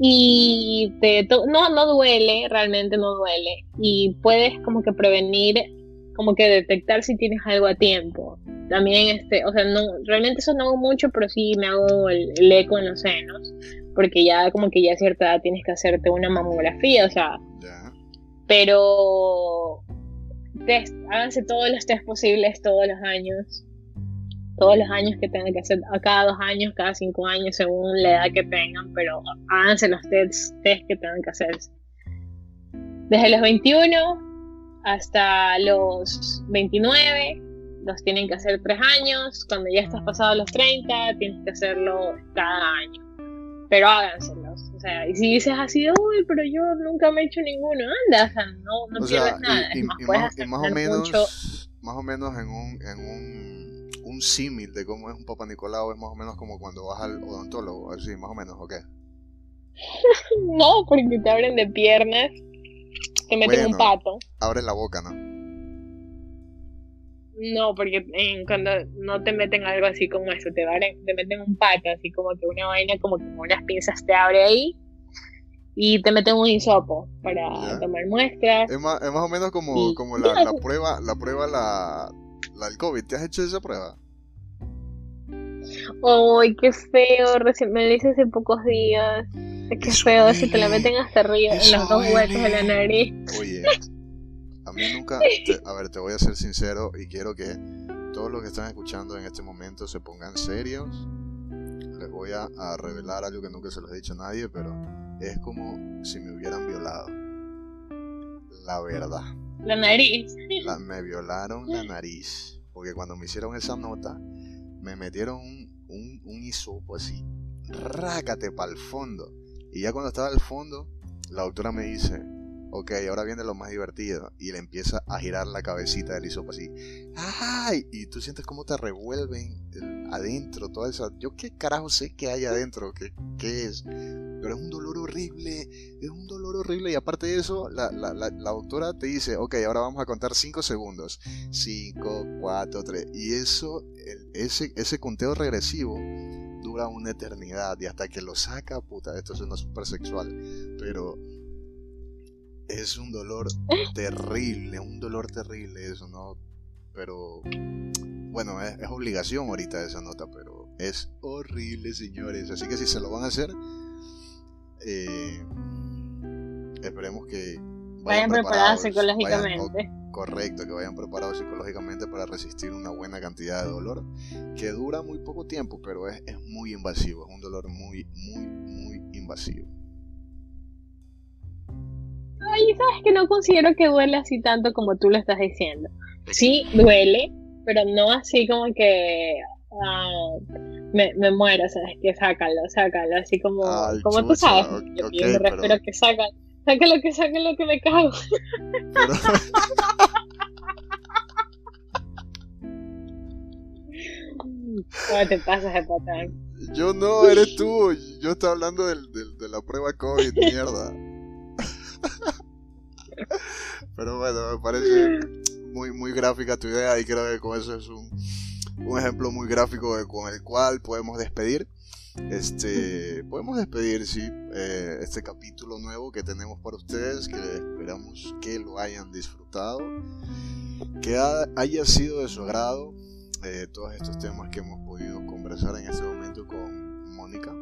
Speaker 2: Y te, no, no duele, realmente no duele. Y puedes como que prevenir, como que detectar si tienes algo a tiempo. También, este, o sea, no, realmente eso no hago mucho, pero sí me hago el, el eco en los senos. Porque ya como que ya a cierta edad tienes que hacerte una mamografía, o sea.
Speaker 1: Ya.
Speaker 2: Pero test, háganse todos los test posibles todos los años. Todos los años que tengan que hacer, a cada dos años, cada cinco años, según la edad que tengan, pero háganse los test, test que tengan que hacer. Desde los 21 hasta los 29, los tienen que hacer tres años. Cuando ya estás pasado los 30, tienes que hacerlo cada año. Pero háganselos. O sea, y si dices así, uy, pero yo nunca me he hecho ninguno, anda, o sea, no, no pierdes nada.
Speaker 1: Y, más, o menos, más o menos en un, en un, un símil de cómo es un Papa Nicolau, es más o menos como cuando vas al odontólogo, así, más o menos, ¿o qué? (laughs)
Speaker 2: no, porque te abren de piernas, te meten un pato.
Speaker 1: Abren la boca, ¿no?
Speaker 2: No, porque cuando no te meten algo así como eso, te, te meten un pato, así como que una vaina, como que unas pinzas te abre ahí y te meten un hisopo para tomar muestras.
Speaker 1: Es más, es más o menos como, como la, la, prueba, la prueba, la, la del COVID. ¿Te has hecho esa prueba?
Speaker 2: Ay, qué feo, recién me lo hice hace pocos días. Qué feo, si te la meten hasta arriba, en los dos huecos de la nariz.
Speaker 1: Oye. A mí nunca, (laughs) a ver, te voy a ser sincero y quiero que todos los que están escuchando en este momento se pongan serios. Les voy a, revelar algo que nunca se los he dicho a nadie, pero es como si me hubieran violado. La verdad.
Speaker 2: La nariz.
Speaker 1: me violaron la nariz. Porque cuando me hicieron esa nota, me metieron un, un, un hisopo así. Rácate para el fondo. Y ya cuando estaba al fondo, la doctora me dice, Ok, ahora viene lo más divertido. Y le empieza a girar la cabecita del hisopo así. ¡Ay! Y tú sientes cómo te revuelven adentro toda esa. Yo qué carajo sé que hay adentro, qué, qué es. Pero es un dolor horrible. Es un dolor horrible. Y aparte de eso, la, la, la, doctora te dice: Ok, ahora vamos a contar 5 segundos. 5, 4, 3. Y eso, ese, ese conteo regresivo dura una eternidad. Y hasta que lo saca, puta, esto es una super sexual. Pero es un dolor terrible, un dolor terrible eso, ¿no? Pero bueno, es, obligación ahorita esa nota, pero es horrible, señores. Así que si se lo van a hacer, eh, esperemos que
Speaker 2: vayan, preparados psicológicamente.
Speaker 1: correcto, que vayan preparados psicológicamente para resistir una buena cantidad de dolor que dura muy poco tiempo, pero es, es muy invasivo, es un dolor muy, muy, muy invasivo.
Speaker 2: Ay, sabes que no considero que duele así tanto como tú lo estás diciendo. Sí, duele, pero no así como que ah, me, me, muero, sabes que sácalo, sácalo, así como, como tú sabes. yo, me refiero que sácalo, sácalo que sácalo que me cago. (laughs) ¿Cómo te pasas de patán?
Speaker 1: Yo no, eres tú. Yo estoy hablando del, del, de la prueba COVID, mierda. (laughs) Pero bueno, me parece muy, muy gráfica tu idea y creo que con eso es un, un ejemplo muy gráfico con el cual podemos despedir. Este, podemos despedir, sí, eh, este capítulo nuevo que tenemos para ustedes, que esperamos que lo hayan disfrutado, que haya sido de su agrado eh, todos estos temas que hemos podido conversar en este momento con Mónica.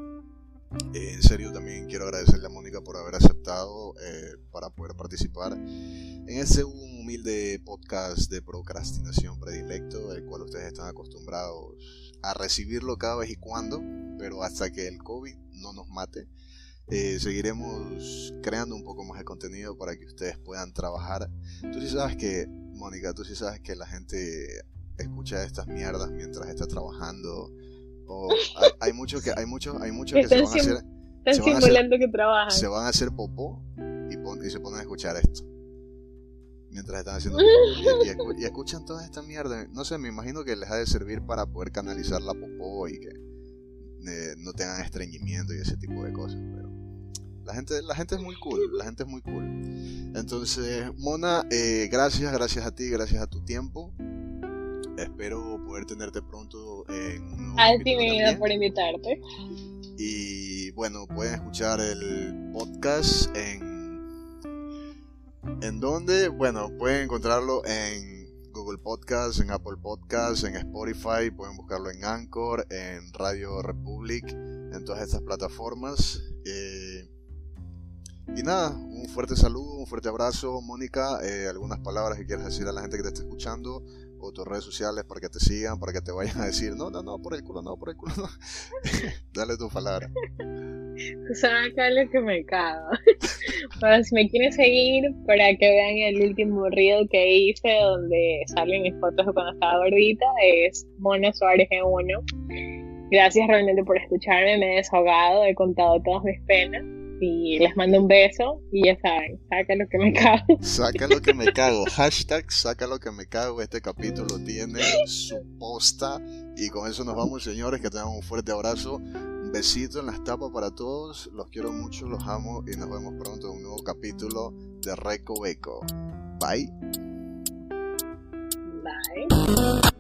Speaker 1: En serio, también quiero agradecerle a Mónica por haber aceptado eh, para poder participar en este humilde podcast de procrastinación predilecto, el cual ustedes están acostumbrados a recibirlo cada vez y cuando, pero hasta que el COVID no nos mate, eh, seguiremos creando un poco más de contenido para que ustedes puedan trabajar. Tú sí sabes que, Mónica, tú sí sabes que la gente escucha estas mierdas mientras está trabajando hay, muchos que, hay muchos, hay muchos que se van a hacer.
Speaker 2: Están simulando que trabajan.
Speaker 1: Se van a hacer popó y, se ponen a escuchar esto. Mientras están haciendo popó. Y, escuchan toda esta mierda. No sé, me imagino que les ha de servir para poder canalizar la popó y que eh, no tengan estreñimiento y ese tipo de cosas. Pero la gente, la gente es muy cool. La gente es muy cool. Entonces, Mona, eh, gracias, gracias a ti, gracias a tu tiempo. Espero poder tenerte pronto en un
Speaker 2: A ti, mi vida, por invitarte.
Speaker 1: Y bueno, pueden escuchar el podcast en. ¿En dónde? Bueno, pueden encontrarlo en Google Podcast, en Apple Podcast, en Spotify, pueden buscarlo en Anchor, en Radio Republic, en todas estas plataformas. Eh, Y nada, un fuerte saludo, un fuerte abrazo, Mónica. Eh, algunas palabras que quieras decir a la gente que te está escuchando tus redes sociales para que te sigan, para que te vayan a decir, no, no, no, por el culo, no, por el culo, no. (laughs) Dale tu palabra.
Speaker 2: sabes acá lo que me cago. (laughs) Si me quieren seguir, para que vean el último reel que hice, donde salen mis fotos cuando estaba gordita, es Mona Suárez en uno. Gracias realmente por escucharme, me he desahogado, he contado todas mis penas y les mando un beso y ya saben, saca lo que me cago.
Speaker 1: Saca lo que me cago. Hashtag saca lo que me cago. Este capítulo tiene su posta. Y con eso nos vamos, señores. Que tengan un fuerte abrazo. Un besito en las tapas para todos. Los quiero mucho, los amo. Y nos vemos pronto en un nuevo capítulo de Reco Beco. Bye.
Speaker 2: Bye.